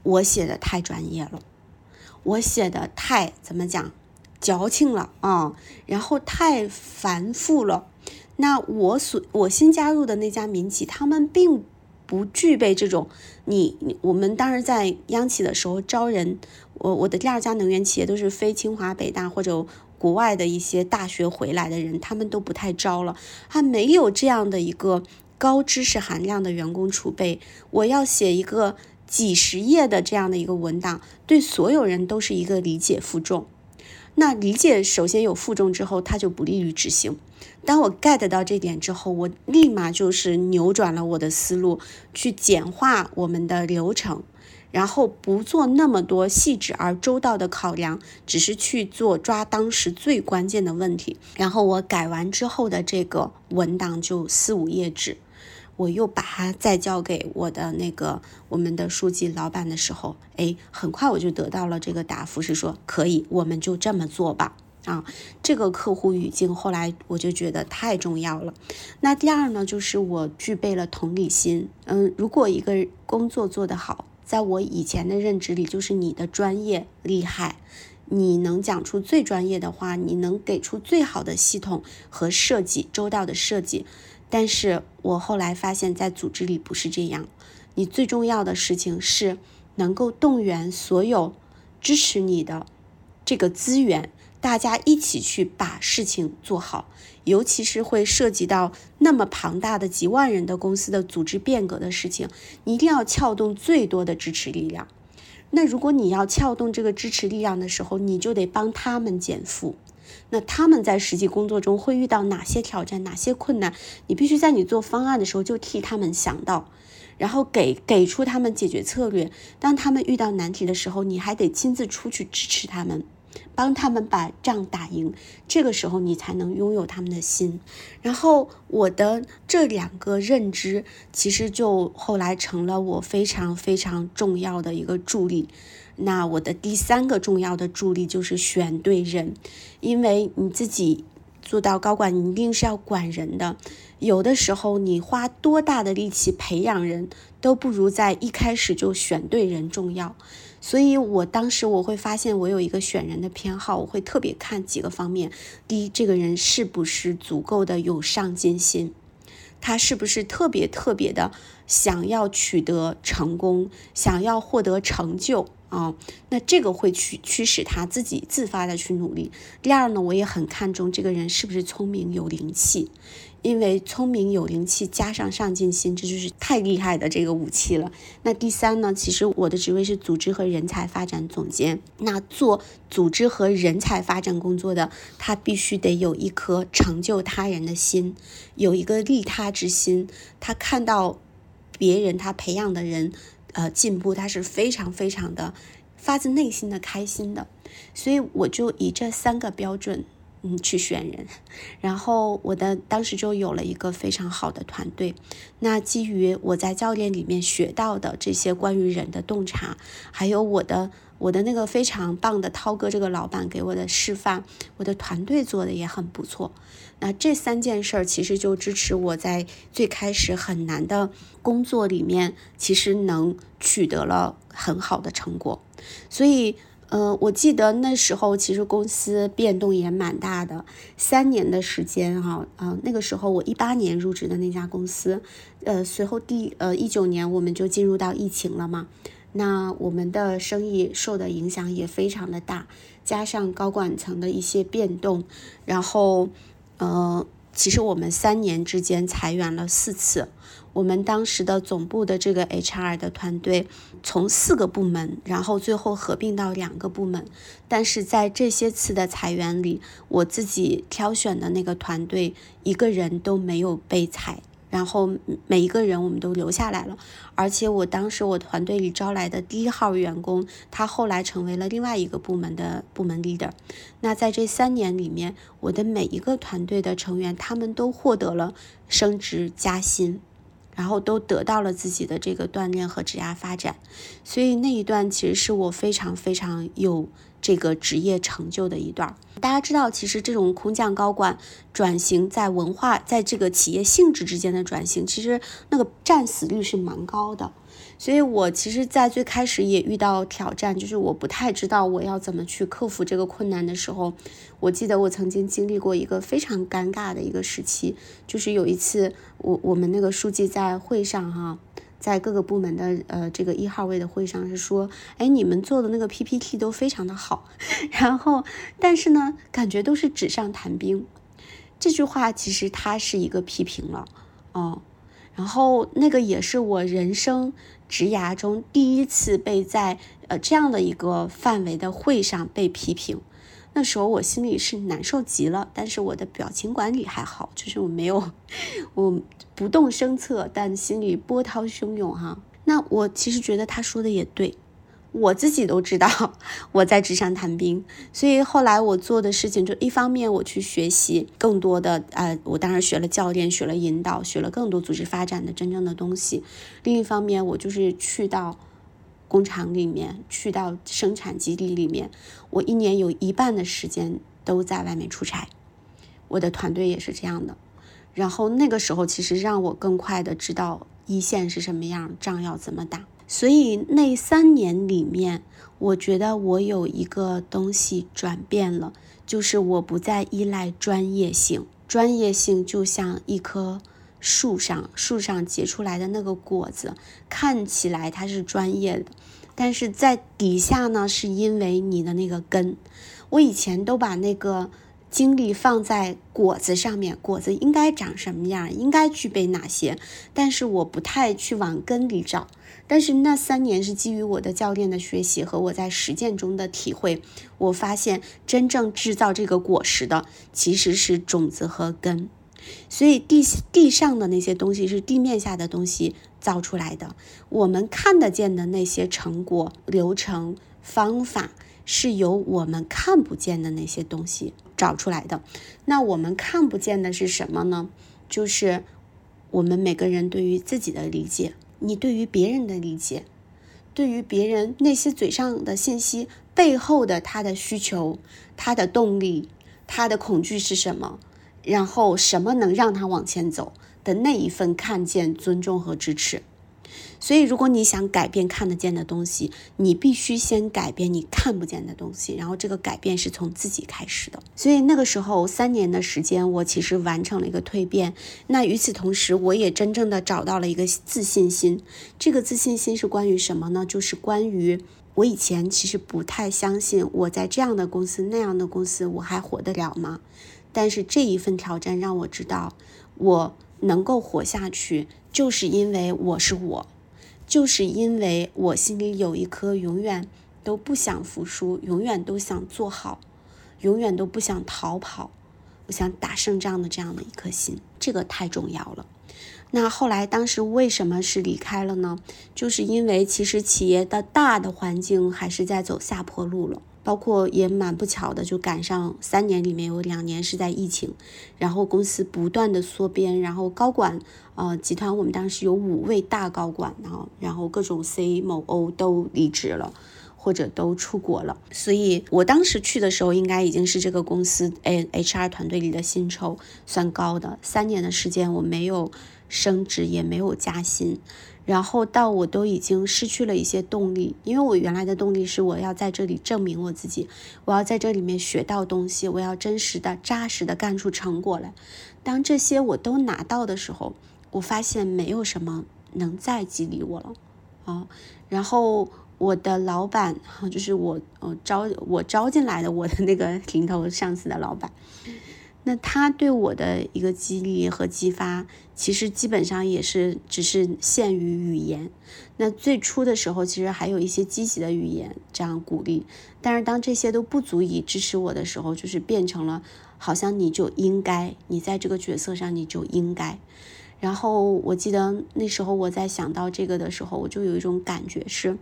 我写的太专业了，我写的太怎么讲，矫情了啊，然后太繁复了。那我所我新加入的那家民企，他们并不具备这种。你你我们当时在央企的时候招人，我我的第二家能源企业都是非清华北大或者国外的一些大学回来的人，他们都不太招了，他没有这样的一个高知识含量的员工储备。我要写一个。几十页的这样的一个文档，对所有人都是一个理解负重。那理解首先有负重之后，它就不利于执行。当我 get 到这点之后，我立马就是扭转了我的思路，去简化我们的流程，然后不做那么多细致而周到的考量，只是去做抓当时最关键的问题。然后我改完之后的这个文档就四五页纸。我又把它再交给我的那个我们的书记老板的时候，哎，很快我就得到了这个答复，是说可以，我们就这么做吧。啊，这个客户语境后来我就觉得太重要了。那第二呢，就是我具备了同理心。嗯，如果一个工作做得好，在我以前的认知里，就是你的专业厉害，你能讲出最专业的话，你能给出最好的系统和设计，周到的设计。但是我后来发现，在组织里不是这样。你最重要的事情是能够动员所有支持你的这个资源，大家一起去把事情做好。尤其是会涉及到那么庞大的几万人的公司的组织变革的事情，你一定要撬动最多的支持力量。那如果你要撬动这个支持力量的时候，你就得帮他们减负。那他们在实际工作中会遇到哪些挑战、哪些困难？你必须在你做方案的时候就替他们想到，然后给给出他们解决策略。当他们遇到难题的时候，你还得亲自出去支持他们。帮他们把仗打赢，这个时候你才能拥有他们的心。然后我的这两个认知，其实就后来成了我非常非常重要的一个助力。那我的第三个重要的助力就是选对人，因为你自己做到高管，你一定是要管人的。有的时候你花多大的力气培养人，都不如在一开始就选对人重要。所以，我当时我会发现，我有一个选人的偏好，我会特别看几个方面。第一，这个人是不是足够的有上进心，他是不是特别特别的想要取得成功，想要获得成就啊？那这个会驱驱使他自己自发的去努力。第二呢，我也很看重这个人是不是聪明有灵气。因为聪明有灵气加上上进心，这就是太厉害的这个武器了。那第三呢？其实我的职位是组织和人才发展总监。那做组织和人才发展工作的，他必须得有一颗成就他人的心，有一个利他之心。他看到别人他培养的人，呃，进步，他是非常非常的发自内心的开心的。所以我就以这三个标准。嗯，去选人，然后我的当时就有了一个非常好的团队。那基于我在教练里面学到的这些关于人的洞察，还有我的我的那个非常棒的涛哥这个老板给我的示范，我的团队做的也很不错。那这三件事儿其实就支持我在最开始很难的工作里面，其实能取得了很好的成果。所以，呃，我记得那时候其实公司变动也蛮大的，三年的时间哈，啊，那个时候我一八年入职的那家公司，呃，随后第呃一九年我们就进入到疫情了嘛。那我们的生意受的影响也非常的大，加上高管层的一些变动，然后，呃，其实我们三年之间裁员了四次，我们当时的总部的这个 HR 的团队从四个部门，然后最后合并到两个部门，但是在这些次的裁员里，我自己挑选的那个团队一个人都没有被裁。然后每一个人我们都留下来了，而且我当时我团队里招来的第一号员工，他后来成为了另外一个部门的部门 leader。那在这三年里面，我的每一个团队的成员，他们都获得了升职加薪，然后都得到了自己的这个锻炼和职业发展。所以那一段其实是我非常非常有。这个职业成就的一段，大家知道，其实这种空降高管转型，在文化，在这个企业性质之间的转型，其实那个战死率是蛮高的。所以我其实，在最开始也遇到挑战，就是我不太知道我要怎么去克服这个困难的时候，我记得我曾经经历过一个非常尴尬的一个时期，就是有一次，我我们那个书记在会上哈。在各个部门的呃这个一号位的会上是说，哎，你们做的那个 PPT 都非常的好，然后但是呢，感觉都是纸上谈兵。这句话其实它是一个批评了，哦，然后那个也是我人生职涯中第一次被在呃这样的一个范围的会上被批评。那时候我心里是难受极了，但是我的表情管理还好，就是我没有，我不动声色，但心里波涛汹涌哈。那我其实觉得他说的也对，我自己都知道 我在纸上谈兵，所以后来我做的事情就一方面我去学习更多的，呃，我当然学了教练，学了引导，学了更多组织发展的真正的东西。另一方面，我就是去到。工厂里面去到生产基地里面，我一年有一半的时间都在外面出差，我的团队也是这样的。然后那个时候其实让我更快的知道一线是什么样，仗要怎么打。所以那三年里面，我觉得我有一个东西转变了，就是我不再依赖专业性，专业性就像一棵。树上树上结出来的那个果子，看起来它是专业的，但是在底下呢，是因为你的那个根。我以前都把那个精力放在果子上面，果子应该长什么样，应该具备哪些，但是我不太去往根里找。但是那三年是基于我的教练的学习和我在实践中的体会，我发现真正制造这个果实的其实是种子和根。所以地地上的那些东西是地面下的东西造出来的，我们看得见的那些成果、流程、方法，是由我们看不见的那些东西找出来的。那我们看不见的是什么呢？就是我们每个人对于自己的理解，你对于别人的理解，对于别人那些嘴上的信息背后的他的需求、他的动力、他的恐惧是什么？然后什么能让他往前走的那一份看见、尊重和支持。所以，如果你想改变看得见的东西，你必须先改变你看不见的东西。然后，这个改变是从自己开始的。所以那个时候，三年的时间，我其实完成了一个蜕变。那与此同时，我也真正的找到了一个自信心。这个自信心是关于什么呢？就是关于我以前其实不太相信，我在这样的公司、那样的公司，我还活得了吗？但是这一份挑战让我知道，我能够活下去，就是因为我是我，就是因为我心里有一颗永远都不想服输、永远都想做好、永远都不想逃跑、我想打胜仗的这样的一颗心，这个太重要了。那后来当时为什么是离开了呢？就是因为其实企业的大的环境还是在走下坡路了。包括也蛮不巧的，就赶上三年里面有两年是在疫情，然后公司不断的缩编，然后高管，呃，集团我们当时有五位大高管，然后然后各种 C 某 O 都离职了，或者都出国了。所以我当时去的时候，应该已经是这个公司 A H R 团队里的薪酬算高的。三年的时间，我没有升职，也没有加薪。然后到我都已经失去了一些动力，因为我原来的动力是我要在这里证明我自己，我要在这里面学到东西，我要真实的、扎实的干出成果来。当这些我都拿到的时候，我发现没有什么能再激励我了，啊，然后我的老板，就是我呃招我招进来的我的那个 领头上司的老板。那他对我的一个激励和激发，其实基本上也是只是限于语言。那最初的时候，其实还有一些积极的语言这样鼓励。但是当这些都不足以支持我的时候，就是变成了好像你就应该，你在这个角色上你就应该。然后我记得那时候我在想到这个的时候，我就有一种感觉是。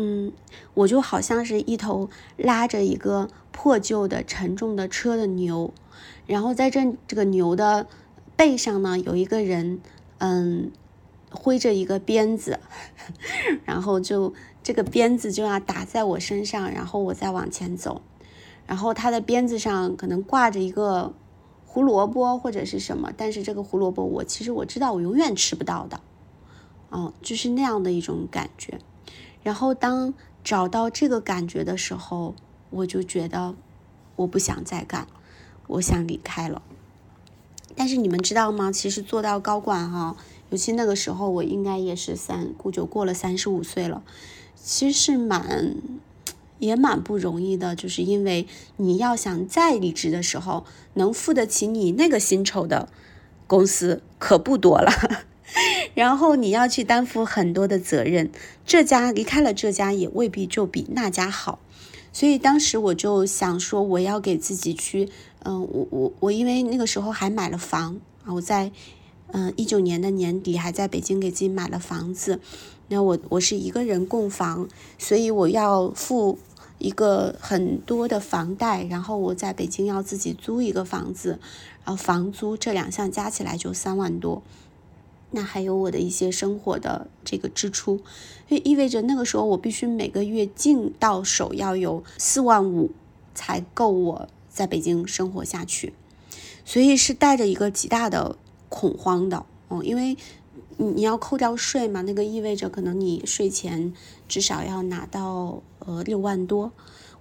嗯，我就好像是一头拉着一个破旧的、沉重的车的牛，然后在这这个牛的背上呢，有一个人，嗯，挥着一个鞭子，然后就这个鞭子就要打在我身上，然后我再往前走，然后他的鞭子上可能挂着一个胡萝卜或者是什么，但是这个胡萝卜我其实我知道我永远吃不到的，哦，就是那样的一种感觉。然后当找到这个感觉的时候，我就觉得我不想再干，我想离开了。但是你们知道吗？其实做到高管哈，尤其那个时候我应该也是三，估就过了三十五岁了，其实是蛮也蛮不容易的。就是因为你要想再离职的时候，能付得起你那个薪酬的公司可不多了。然后你要去担负很多的责任，这家离开了这家也未必就比那家好，所以当时我就想说，我要给自己去，嗯，我我我因为那个时候还买了房啊，我在嗯一九年的年底还在北京给自己买了房子，那我我是一个人供房，所以我要付一个很多的房贷，然后我在北京要自己租一个房子，然后房租这两项加起来就三万多。那还有我的一些生活的这个支出，就意味着那个时候我必须每个月进到手要有四万五才够我在北京生活下去，所以是带着一个极大的恐慌的哦，因为你你要扣掉税嘛，那个意味着可能你税前至少要拿到呃六万多，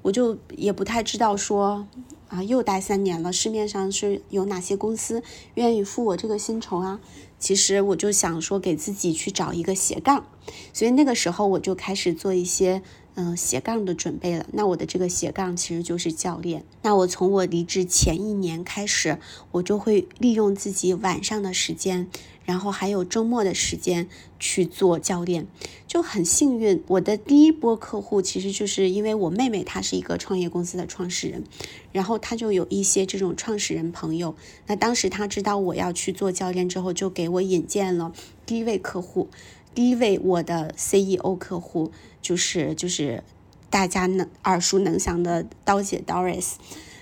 我就也不太知道说啊又待三年了，市面上是有哪些公司愿意付我这个薪酬啊？其实我就想说，给自己去找一个斜杠，所以那个时候我就开始做一些嗯斜杠的准备了。那我的这个斜杠其实就是教练。那我从我离职前一年开始，我就会利用自己晚上的时间。然后还有周末的时间去做教练，就很幸运。我的第一波客户其实就是因为我妹妹，她是一个创业公司的创始人，然后她就有一些这种创始人朋友。那当时她知道我要去做教练之后，就给我引荐了第一位客户，第一位我的 CEO 客户就是就是大家能耳熟能详的刀姐 Doris，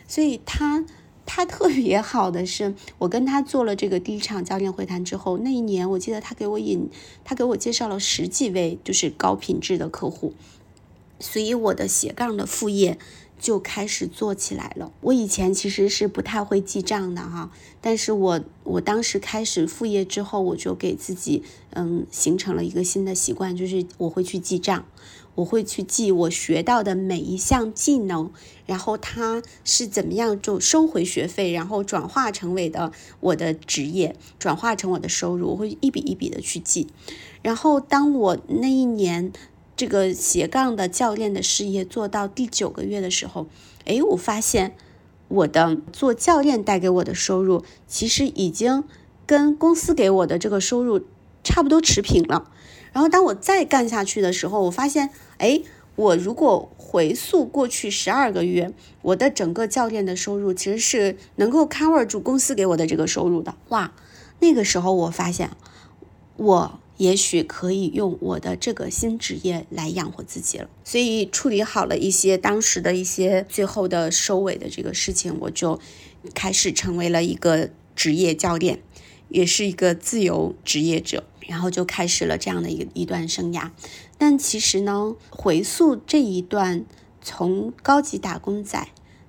所以她。他特别好的是，我跟他做了这个第一场教练会谈之后，那一年我记得他给我引，他给我介绍了十几位就是高品质的客户，所以我的斜杠的副业就开始做起来了。我以前其实是不太会记账的哈，但是我我当时开始副业之后，我就给自己嗯形成了一个新的习惯，就是我会去记账。我会去记我学到的每一项技能，然后它是怎么样就收回学费，然后转化成为的我的职业，转化成我的收入，我会一笔一笔的去记。然后当我那一年这个斜杠的教练的事业做到第九个月的时候，诶，我发现我的做教练带给我的收入，其实已经跟公司给我的这个收入差不多持平了。然后当我再干下去的时候，我发现，哎，我如果回溯过去十二个月，我的整个教练的收入其实是能够 cover 住公司给我的这个收入的。哇，那个时候我发现，我也许可以用我的这个新职业来养活自己了。所以处理好了一些当时的一些最后的收尾的这个事情，我就开始成为了一个职业教练。也是一个自由职业者，然后就开始了这样的一一段生涯。但其实呢，回溯这一段从高级打工仔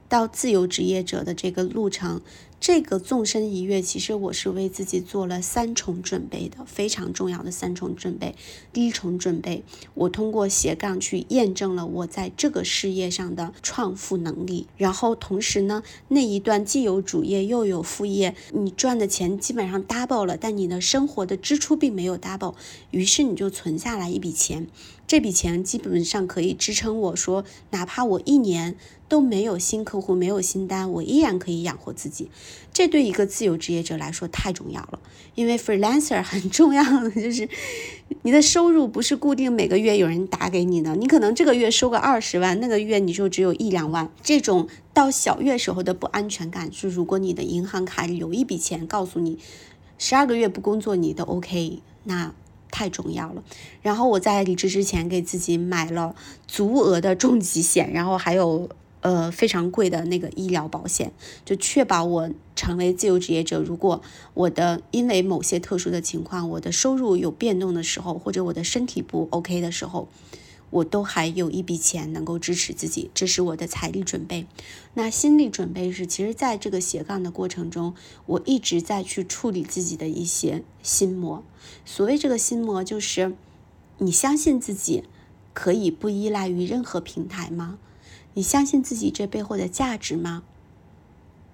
到自由职业者的这个路程。这个纵身一跃，其实我是为自己做了三重准备的，非常重要的三重准备。第一重准备，我通过斜杠去验证了我在这个事业上的创富能力。然后同时呢，那一段既有主业又有副业，你赚的钱基本上 double 了，但你的生活的支出并没有 double，于是你就存下来一笔钱。这笔钱基本上可以支撑我说，哪怕我一年都没有新客户、没有新单，我依然可以养活自己。这对一个自由职业者来说太重要了，因为 freelancer 很重要的就是你的收入不是固定每个月有人打给你的，你可能这个月收个二十万，那个月你就只有一两万。这种到小月时候的不安全感，是如果你的银行卡里有一笔钱告诉你十二个月不工作你都 OK，那。太重要了。然后我在离职之前给自己买了足额的重疾险，然后还有呃非常贵的那个医疗保险，就确保我成为自由职业者。如果我的因为某些特殊的情况，我的收入有变动的时候，或者我的身体不 OK 的时候。我都还有一笔钱能够支持自己，这是我的财力准备。那心理准备是，其实在这个斜杠的过程中，我一直在去处理自己的一些心魔。所谓这个心魔，就是你相信自己可以不依赖于任何平台吗？你相信自己这背后的价值吗？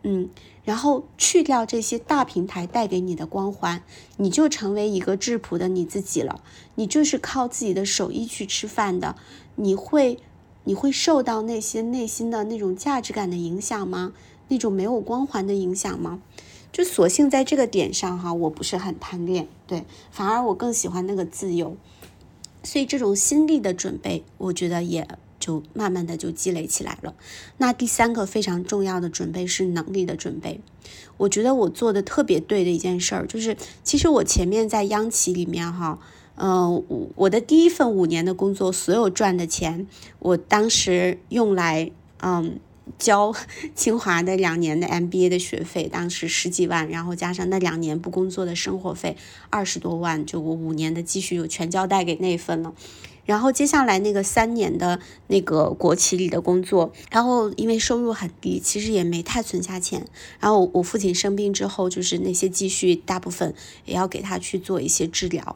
嗯。然后去掉这些大平台带给你的光环，你就成为一个质朴的你自己了。你就是靠自己的手艺去吃饭的，你会你会受到那些内心的那种价值感的影响吗？那种没有光环的影响吗？就索性在这个点上哈，我不是很贪恋，对，反而我更喜欢那个自由。所以这种心力的准备，我觉得也。就慢慢的就积累起来了。那第三个非常重要的准备是能力的准备。我觉得我做的特别对的一件事儿，就是其实我前面在央企里面哈，嗯，我的第一份五年的工作，所有赚的钱，我当时用来嗯交清华的两年的 MBA 的学费，当时十几万，然后加上那两年不工作的生活费二十多万，就我五年的积蓄就全交代给那份了。然后接下来那个三年的那个国企里的工作，然后因为收入很低，其实也没太存下钱。然后我父亲生病之后，就是那些积蓄大部分也要给他去做一些治疗。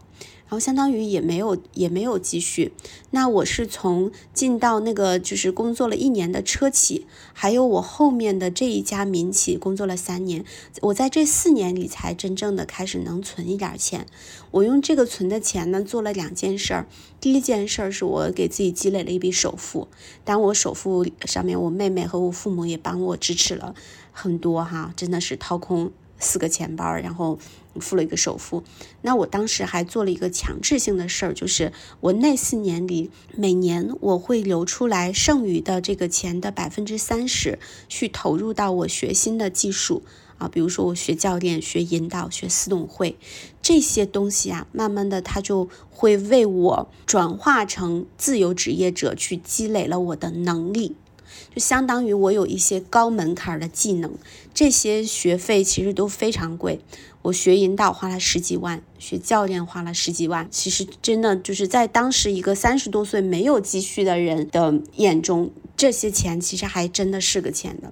然后相当于也没有也没有积蓄，那我是从进到那个就是工作了一年的车企，还有我后面的这一家民企工作了三年，我在这四年里才真正的开始能存一点钱。我用这个存的钱呢，做了两件事儿。第一件事儿是我给自己积累了一笔首付，当我首付上面，我妹妹和我父母也帮我支持了很多哈，真的是掏空。四个钱包，然后付了一个首付。那我当时还做了一个强制性的事儿，就是我那四年里，每年我会留出来剩余的这个钱的百分之三十，去投入到我学新的技术啊，比如说我学教练、学引导、学私董会这些东西啊，慢慢的它就会为我转化成自由职业者去积累了我的能力。就相当于我有一些高门槛的技能，这些学费其实都非常贵。我学引导花了十几万，学教练花了十几万。其实真的就是在当时一个三十多岁没有积蓄的人的眼中，这些钱其实还真的是个钱的。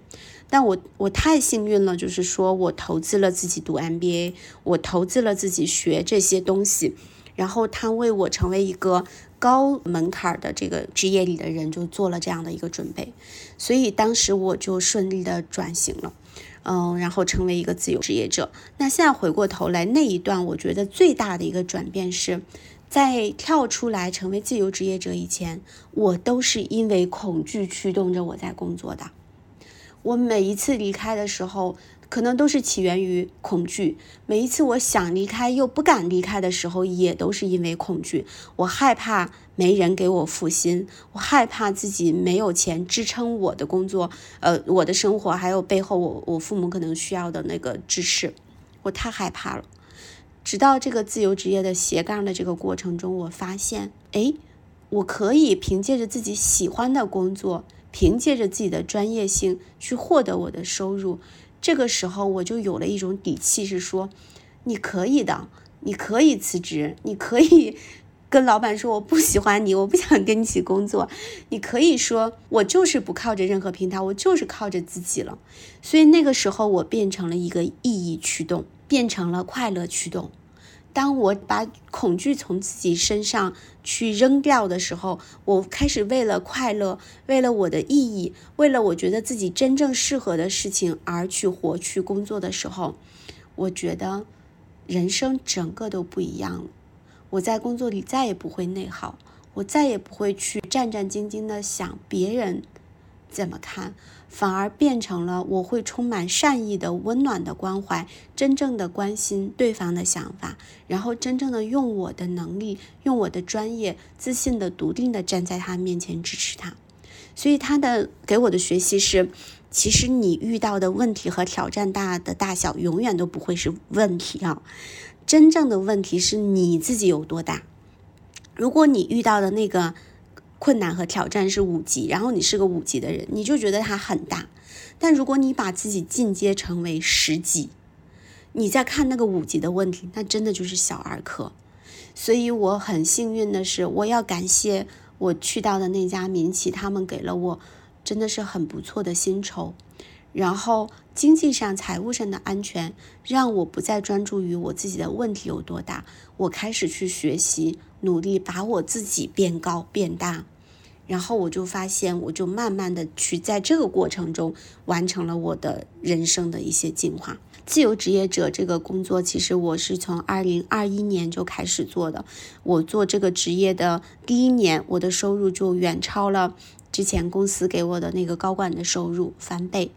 但我我太幸运了，就是说我投资了自己读 MBA，我投资了自己学这些东西，然后他为我成为一个。高门槛的这个职业里的人就做了这样的一个准备，所以当时我就顺利的转型了，嗯，然后成为一个自由职业者。那现在回过头来，那一段我觉得最大的一个转变是在跳出来成为自由职业者以前，我都是因为恐惧驱动着我在工作的。我每一次离开的时候。可能都是起源于恐惧。每一次我想离开又不敢离开的时候，也都是因为恐惧。我害怕没人给我付薪，我害怕自己没有钱支撑我的工作，呃，我的生活，还有背后我我父母可能需要的那个支持，我太害怕了。直到这个自由职业的斜杠的这个过程中，我发现，哎，我可以凭借着自己喜欢的工作，凭借着自己的专业性去获得我的收入。这个时候我就有了一种底气，是说，你可以的，你可以辞职，你可以 跟老板说我不喜欢你，我不想跟你一起工作。你可以说我就是不靠着任何平台，我就是靠着自己了。所以那个时候我变成了一个意义驱动，变成了快乐驱动。当我把恐惧从自己身上去扔掉的时候，我开始为了快乐，为了我的意义，为了我觉得自己真正适合的事情而去活、去工作的时候，我觉得人生整个都不一样了。我在工作里再也不会内耗，我再也不会去战战兢兢的想别人。怎么看，反而变成了我会充满善意的、温暖的关怀，真正的关心对方的想法，然后真正的用我的能力、用我的专业、自信的、笃定的站在他面前支持他。所以他的给我的学习是，其实你遇到的问题和挑战大的大小，永远都不会是问题啊，真正的问题是你自己有多大。如果你遇到的那个。困难和挑战是五级，然后你是个五级的人，你就觉得它很大。但如果你把自己进阶成为十级，你再看那个五级的问题，那真的就是小儿科。所以我很幸运的是，我要感谢我去到的那家民企，他们给了我真的是很不错的薪酬，然后经济上、财务上的安全，让我不再专注于我自己的问题有多大，我开始去学习，努力把我自己变高变大。然后我就发现，我就慢慢的去在这个过程中完成了我的人生的一些进化。自由职业者这个工作，其实我是从二零二一年就开始做的。我做这个职业的第一年，我的收入就远超了之前公司给我的那个高管的收入翻倍。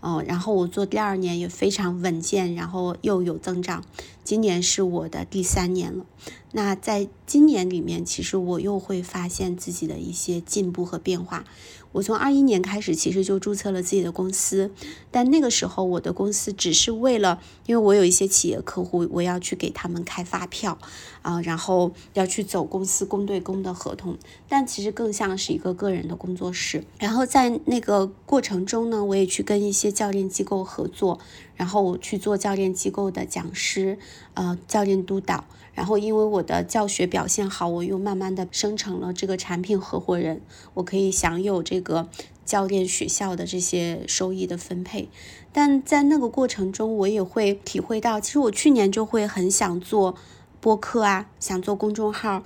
哦，然后我做第二年也非常稳健，然后又有增长。今年是我的第三年了。那在今年里面，其实我又会发现自己的一些进步和变化。我从二一年开始，其实就注册了自己的公司，但那个时候我的公司只是为了，因为我有一些企业客户，我要去给他们开发票啊，然后要去走公司公对公的合同，但其实更像是一个个人的工作室。然后在那个过程中呢，我也去跟一些教练机构合作，然后我去做教练机构的讲师，呃，教练督导。然后，因为我的教学表现好，我又慢慢的生成了这个产品合伙人，我可以享有这个教练学校的这些收益的分配。但在那个过程中，我也会体会到，其实我去年就会很想做播客啊，想做公众号。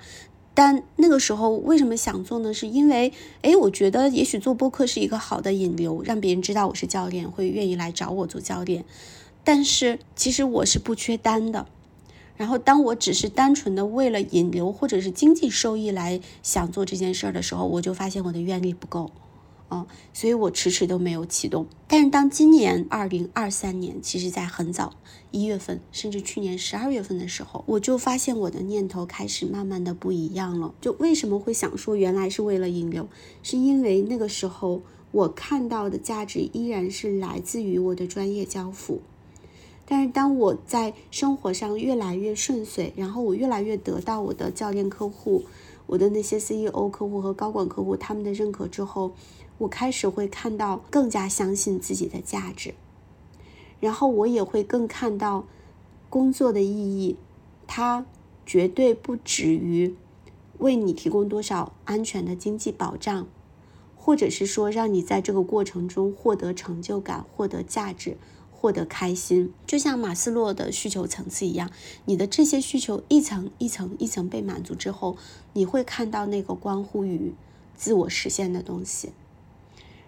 但那个时候为什么想做呢？是因为，哎，我觉得也许做播客是一个好的引流，让别人知道我是教练，会愿意来找我做教练。但是其实我是不缺单的。然后，当我只是单纯的为了引流或者是经济收益来想做这件事儿的时候，我就发现我的愿力不够，啊，所以我迟迟都没有启动。但是，当今年二零二三年，其实在很早一月份，甚至去年十二月份的时候，我就发现我的念头开始慢慢的不一样了。就为什么会想说原来是为了引流，是因为那个时候我看到的价值依然是来自于我的专业交付。但是当我在生活上越来越顺遂，然后我越来越得到我的教练客户、我的那些 CEO 客户和高管客户他们的认可之后，我开始会看到更加相信自己的价值，然后我也会更看到工作的意义，它绝对不止于为你提供多少安全的经济保障，或者是说让你在这个过程中获得成就感、获得价值。获得开心，就像马斯洛的需求层次一样，你的这些需求一层一层一层被满足之后，你会看到那个关乎于自我实现的东西。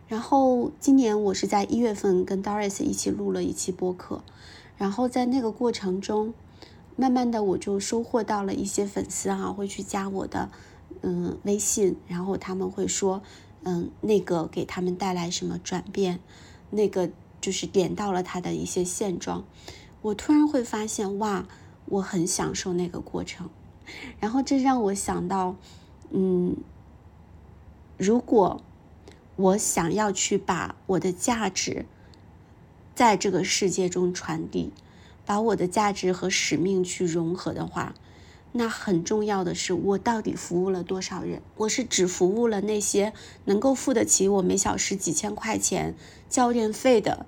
然后今年我是在一月份跟 Doris 一起录了一期播客，然后在那个过程中，慢慢的我就收获到了一些粉丝哈，会去加我的嗯微信，然后他们会说嗯那个给他们带来什么转变，那个。就是点到了他的一些现状，我突然会发现，哇，我很享受那个过程。然后这让我想到，嗯，如果我想要去把我的价值在这个世界中传递，把我的价值和使命去融合的话。那很重要的是，我到底服务了多少人？我是只服务了那些能够付得起我每小时几千块钱教练费的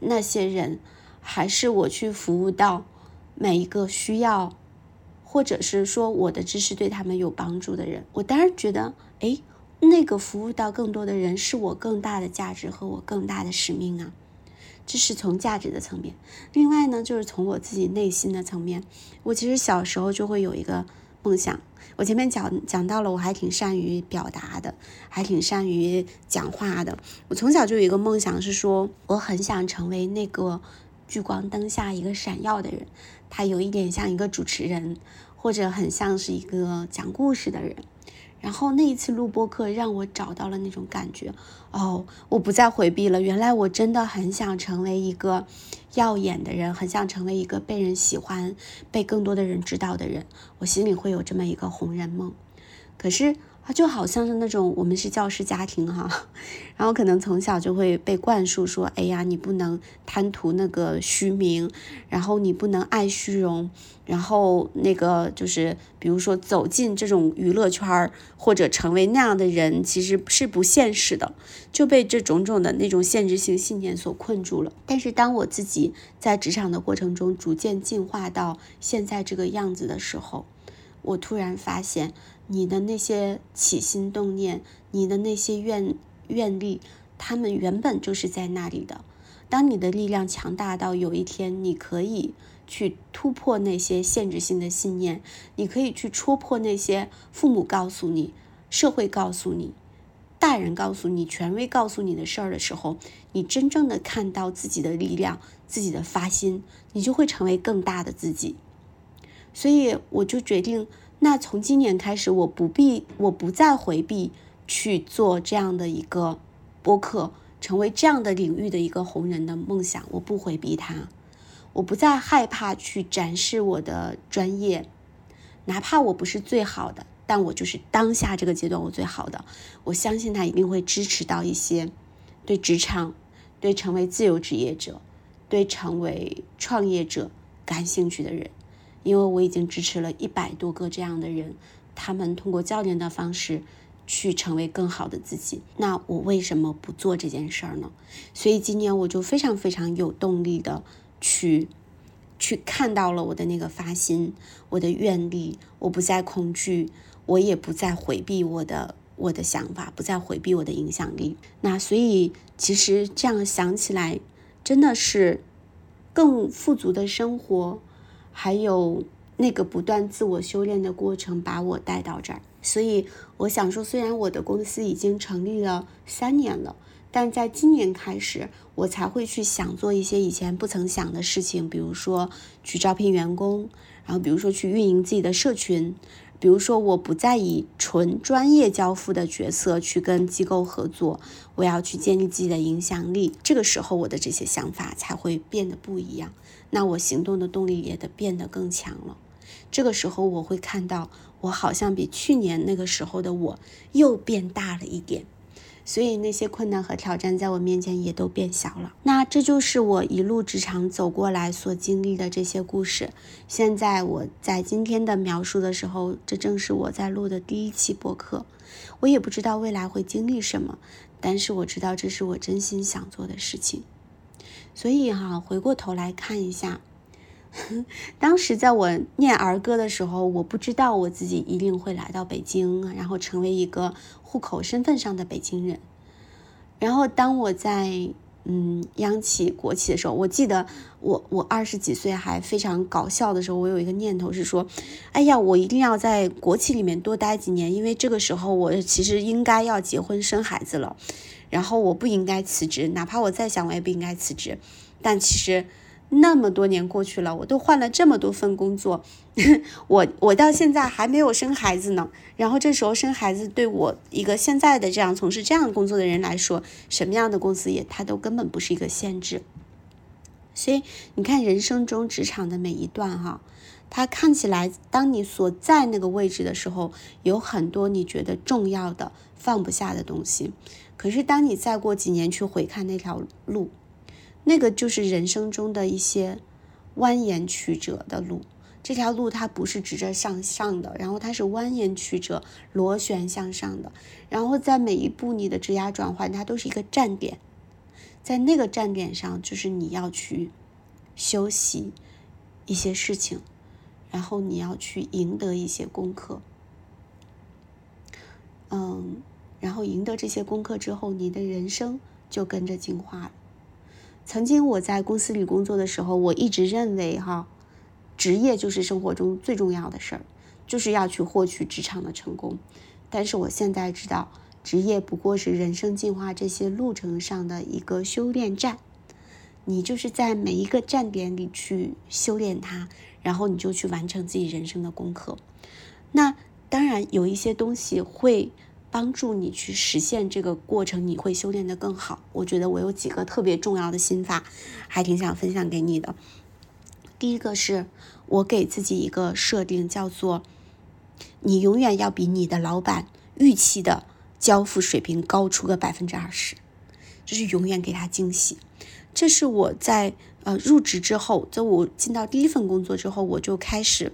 那些人，还是我去服务到每一个需要，或者是说我的知识对他们有帮助的人，我当然觉得，哎，那个服务到更多的人是我更大的价值和我更大的使命啊。这是从价值的层面。另外呢，就是从我自己内心的层面，我其实小时候就会有一个梦想。我前面讲讲到了，我还挺善于表达的，还挺善于讲话的。我从小就有一个梦想，是说我很想成为那个聚光灯下一个闪耀的人。他有一点像一个主持人，或者很像是一个讲故事的人。然后那一次录播课让我找到了那种感觉，哦，我不再回避了。原来我真的很想成为一个耀眼的人，很想成为一个被人喜欢、被更多的人知道的人。我心里会有这么一个红人梦，可是。他就好像是那种我们是教师家庭哈，然后可能从小就会被灌输说，哎呀，你不能贪图那个虚名，然后你不能爱虚荣，然后那个就是比如说走进这种娱乐圈或者成为那样的人，其实是不现实的，就被这种种的那种限制性信念所困住了。但是当我自己在职场的过程中逐渐进化到现在这个样子的时候，我突然发现。你的那些起心动念，你的那些愿愿力，他们原本就是在那里的。当你的力量强大到有一天你可以去突破那些限制性的信念，你可以去戳破那些父母告诉你、社会告诉你、大人告诉你、权威告诉你的事儿的时候，你真正的看到自己的力量、自己的发心，你就会成为更大的自己。所以我就决定。那从今年开始，我不必，我不再回避去做这样的一个播客，成为这样的领域的一个红人的梦想。我不回避它，我不再害怕去展示我的专业，哪怕我不是最好的，但我就是当下这个阶段我最好的。我相信他一定会支持到一些对职场、对成为自由职业者、对成为创业者感兴趣的人。因为我已经支持了一百多个这样的人，他们通过教练的方式去成为更好的自己。那我为什么不做这件事儿呢？所以今年我就非常非常有动力的去去看到了我的那个发心，我的愿力，我不再恐惧，我也不再回避我的我的想法，不再回避我的影响力。那所以其实这样想起来，真的是更富足的生活。还有那个不断自我修炼的过程，把我带到这儿。所以我想说，虽然我的公司已经成立了三年了，但在今年开始，我才会去想做一些以前不曾想的事情，比如说去招聘员工，然后比如说去运营自己的社群。比如说，我不再以纯专业交付的角色去跟机构合作，我要去建立自己的影响力。这个时候，我的这些想法才会变得不一样，那我行动的动力也得变得更强了。这个时候，我会看到我好像比去年那个时候的我又变大了一点。所以那些困难和挑战在我面前也都变小了。那这就是我一路职场走过来所经历的这些故事。现在我在今天的描述的时候，这正是我在录的第一期播客。我也不知道未来会经历什么，但是我知道这是我真心想做的事情。所以哈，回过头来看一下，当时在我念儿歌的时候，我不知道我自己一定会来到北京，然后成为一个。户口身份上的北京人，然后当我在嗯央企国企的时候，我记得我我二十几岁还非常搞笑的时候，我有一个念头是说，哎呀，我一定要在国企里面多待几年，因为这个时候我其实应该要结婚生孩子了，然后我不应该辞职，哪怕我再想，我也不应该辞职，但其实。那么多年过去了，我都换了这么多份工作，我我到现在还没有生孩子呢。然后这时候生孩子对我一个现在的这样从事这样工作的人来说，什么样的公司也它都根本不是一个限制。所以你看人生中职场的每一段哈，它看起来当你所在那个位置的时候，有很多你觉得重要的放不下的东西。可是当你再过几年去回看那条路。那个就是人生中的一些蜿蜒曲折的路，这条路它不是直着向上的，然后它是蜿蜒曲折、螺旋向上的，然后在每一步你的职涯转换，它都是一个站点，在那个站点上，就是你要去休息，一些事情，然后你要去赢得一些功课。嗯，然后赢得这些功课之后，你的人生就跟着进化了。曾经我在公司里工作的时候，我一直认为哈，职业就是生活中最重要的事儿，就是要去获取职场的成功。但是我现在知道，职业不过是人生进化这些路程上的一个修炼站，你就是在每一个站点里去修炼它，然后你就去完成自己人生的功课。那当然有一些东西会。帮助你去实现这个过程，你会修炼的更好。我觉得我有几个特别重要的心法，还挺想分享给你的。第一个是我给自己一个设定，叫做你永远要比你的老板预期的交付水平高出个百分之二十，就是永远给他惊喜。这是我在呃入职之后，在我进到第一份工作之后，我就开始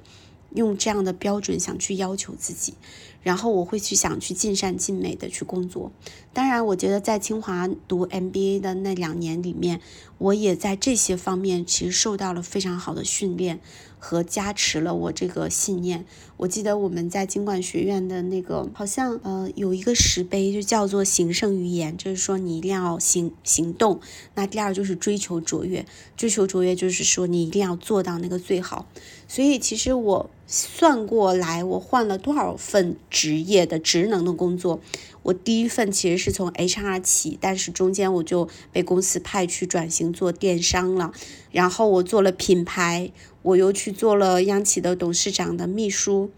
用这样的标准想去要求自己。然后我会去想去尽善尽美的去工作，当然，我觉得在清华读 MBA 的那两年里面，我也在这些方面其实受到了非常好的训练和加持了我这个信念。我记得我们在经管学院的那个好像呃有一个石碑，就叫做行胜于言，就是说你一定要行行动。那第二就是追求卓越，追求卓越就是说你一定要做到那个最好。所以其实我。算过来，我换了多少份职业的职能的工作？我第一份其实是从 HR 起，但是中间我就被公司派去转型做电商了。然后我做了品牌，我又去做了央企的董事长的秘书，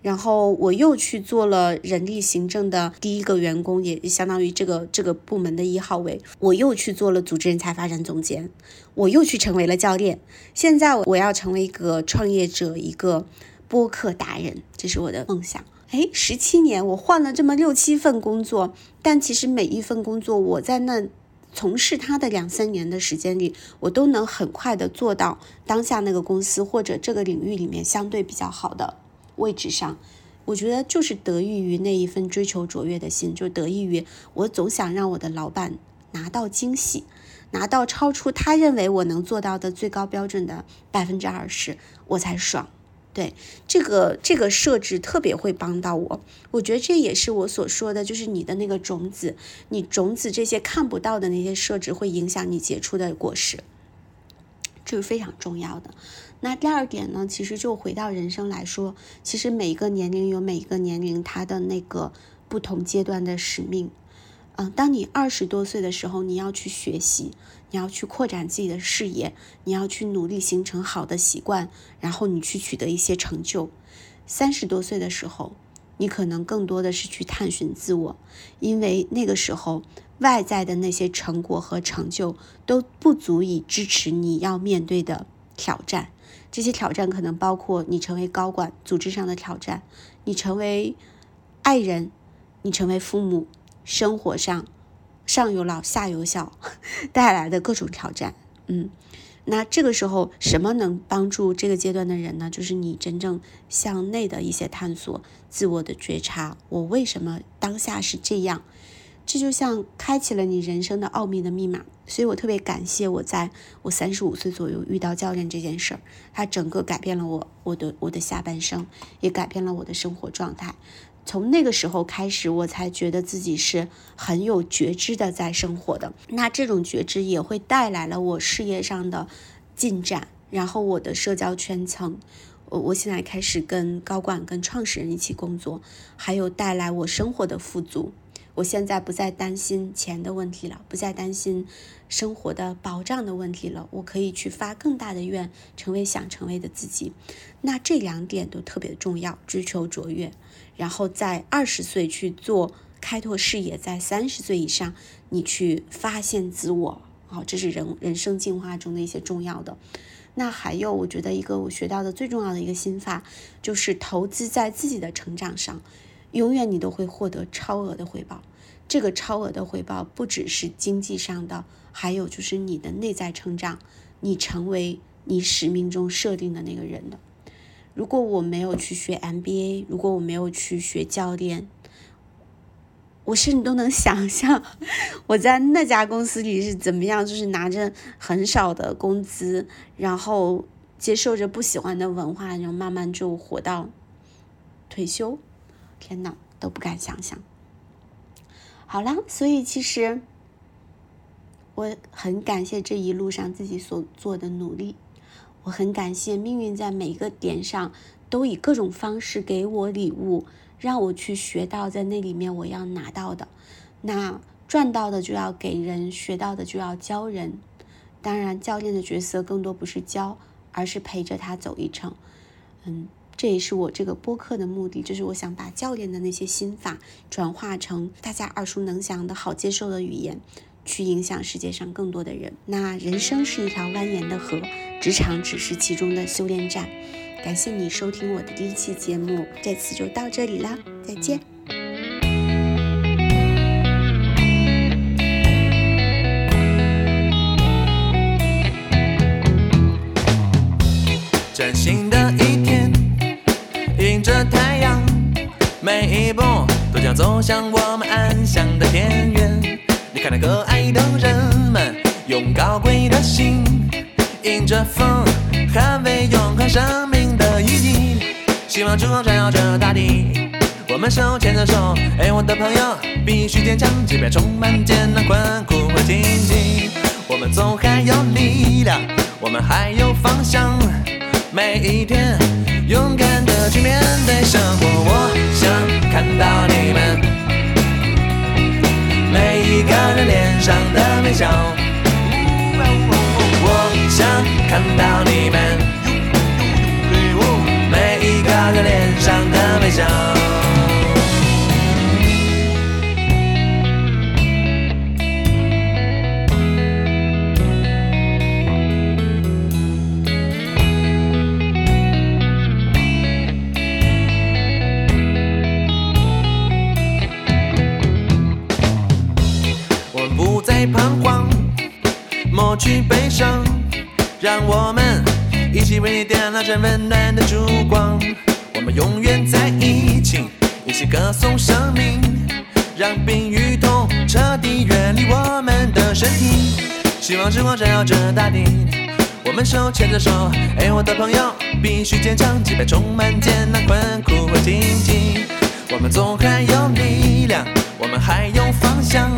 然后我又去做了人力行政的第一个员工，也相当于这个这个部门的一号位。我又去做了组织人才发展总监，我又去成为了教练。现在我要成为一个创业者，一个。播客达人，这是我的梦想。哎，十七年，我换了这么六七份工作，但其实每一份工作，我在那从事它的两三年的时间里，我都能很快的做到当下那个公司或者这个领域里面相对比较好的位置上。我觉得就是得益于那一份追求卓越的心，就得益于我总想让我的老板拿到惊喜，拿到超出他认为我能做到的最高标准的百分之二十，我才爽。对这个这个设置特别会帮到我，我觉得这也是我所说的，就是你的那个种子，你种子这些看不到的那些设置会影响你结出的果实，这是非常重要的。那第二点呢，其实就回到人生来说，其实每一个年龄有每一个年龄它的那个不同阶段的使命。嗯，当你二十多岁的时候，你要去学习，你要去扩展自己的视野，你要去努力形成好的习惯，然后你去取得一些成就。三十多岁的时候，你可能更多的是去探寻自我，因为那个时候外在的那些成果和成就都不足以支持你要面对的挑战。这些挑战可能包括你成为高管、组织上的挑战，你成为爱人，你成为父母。生活上，上有老下有小，带来的各种挑战，嗯，那这个时候什么能帮助这个阶段的人呢？就是你真正向内的一些探索，自我的觉察，我为什么当下是这样？这就像开启了你人生的奥秘的密码。所以我特别感谢我在我三十五岁左右遇到教练这件事儿，它整个改变了我我的我的下半生，也改变了我的生活状态。从那个时候开始，我才觉得自己是很有觉知的在生活的。那这种觉知也会带来了我事业上的进展，然后我的社交圈层，我我现在开始跟高管、跟创始人一起工作，还有带来我生活的富足。我现在不再担心钱的问题了，不再担心生活的保障的问题了。我可以去发更大的愿，成为想成为的自己。那这两点都特别重要，追求卓越，然后在二十岁去做开拓视野，在三十岁以上你去发现自我。好，这是人人生进化中的一些重要的。那还有，我觉得一个我学到的最重要的一个心法，就是投资在自己的成长上。永远你都会获得超额的回报，这个超额的回报不只是经济上的，还有就是你的内在成长，你成为你使命中设定的那个人的。如果我没有去学 MBA，如果我没有去学教练，我甚至都能想象 我在那家公司里是怎么样，就是拿着很少的工资，然后接受着不喜欢的文化，然后慢慢就活到退休。天哪，都不敢想象。好了，所以其实我很感谢这一路上自己所做的努力，我很感谢命运在每一个点上都以各种方式给我礼物，让我去学到在那里面我要拿到的。那赚到的就要给人，学到的就要教人。当然，教练的角色更多不是教，而是陪着他走一程。嗯。这也是我这个播客的目的，就是我想把教练的那些心法转化成大家耳熟能详的好接受的语言，去影响世界上更多的人。那人生是一条蜿蜒的河，职场只是其中的修炼站。感谢你收听我的第一期节目，这次就到这里啦，再见。崭新的一天。迎着太阳，每一步都将走向我们安详的田园。你看那可爱的人们，用高贵的心，迎着风，捍卫永恒生命的意义。希望之光照耀着大地，我们手牵着手。哎，我的朋友，必须坚强，即便充满艰难困苦和荆棘。我们总还有力量，我们还有方向。每一天。勇敢的去面对生活，我想看到你们每一个人脸上的微笑。我想看到你们每一个人脸上的微笑。点亮这温暖的烛光。我们永远在一起，一起歌颂生命，让病与痛彻底远离我们的身体。希望之光照耀着大地，我们手牵着手。哎，我的朋友，必须坚强，即便充满艰难困苦和荆棘，我们总还有力量，我们还有方向。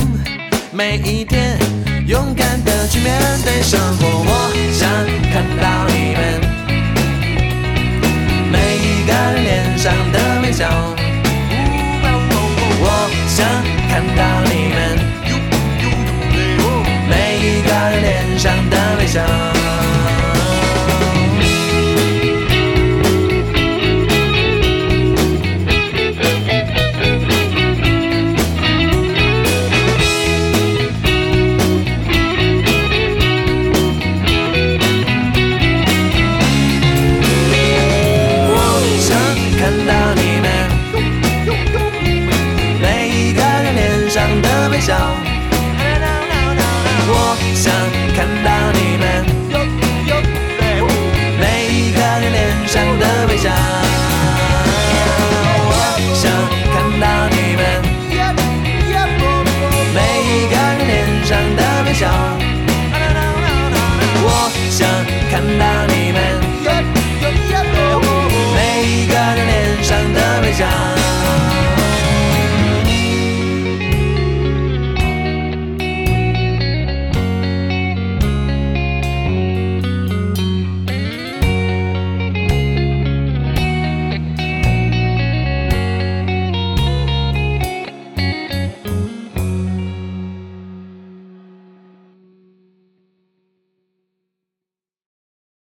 每一天，勇敢的去面对生活。我想看到你们个人脸上的微笑。我想看到你们每一个人脸上的微笑。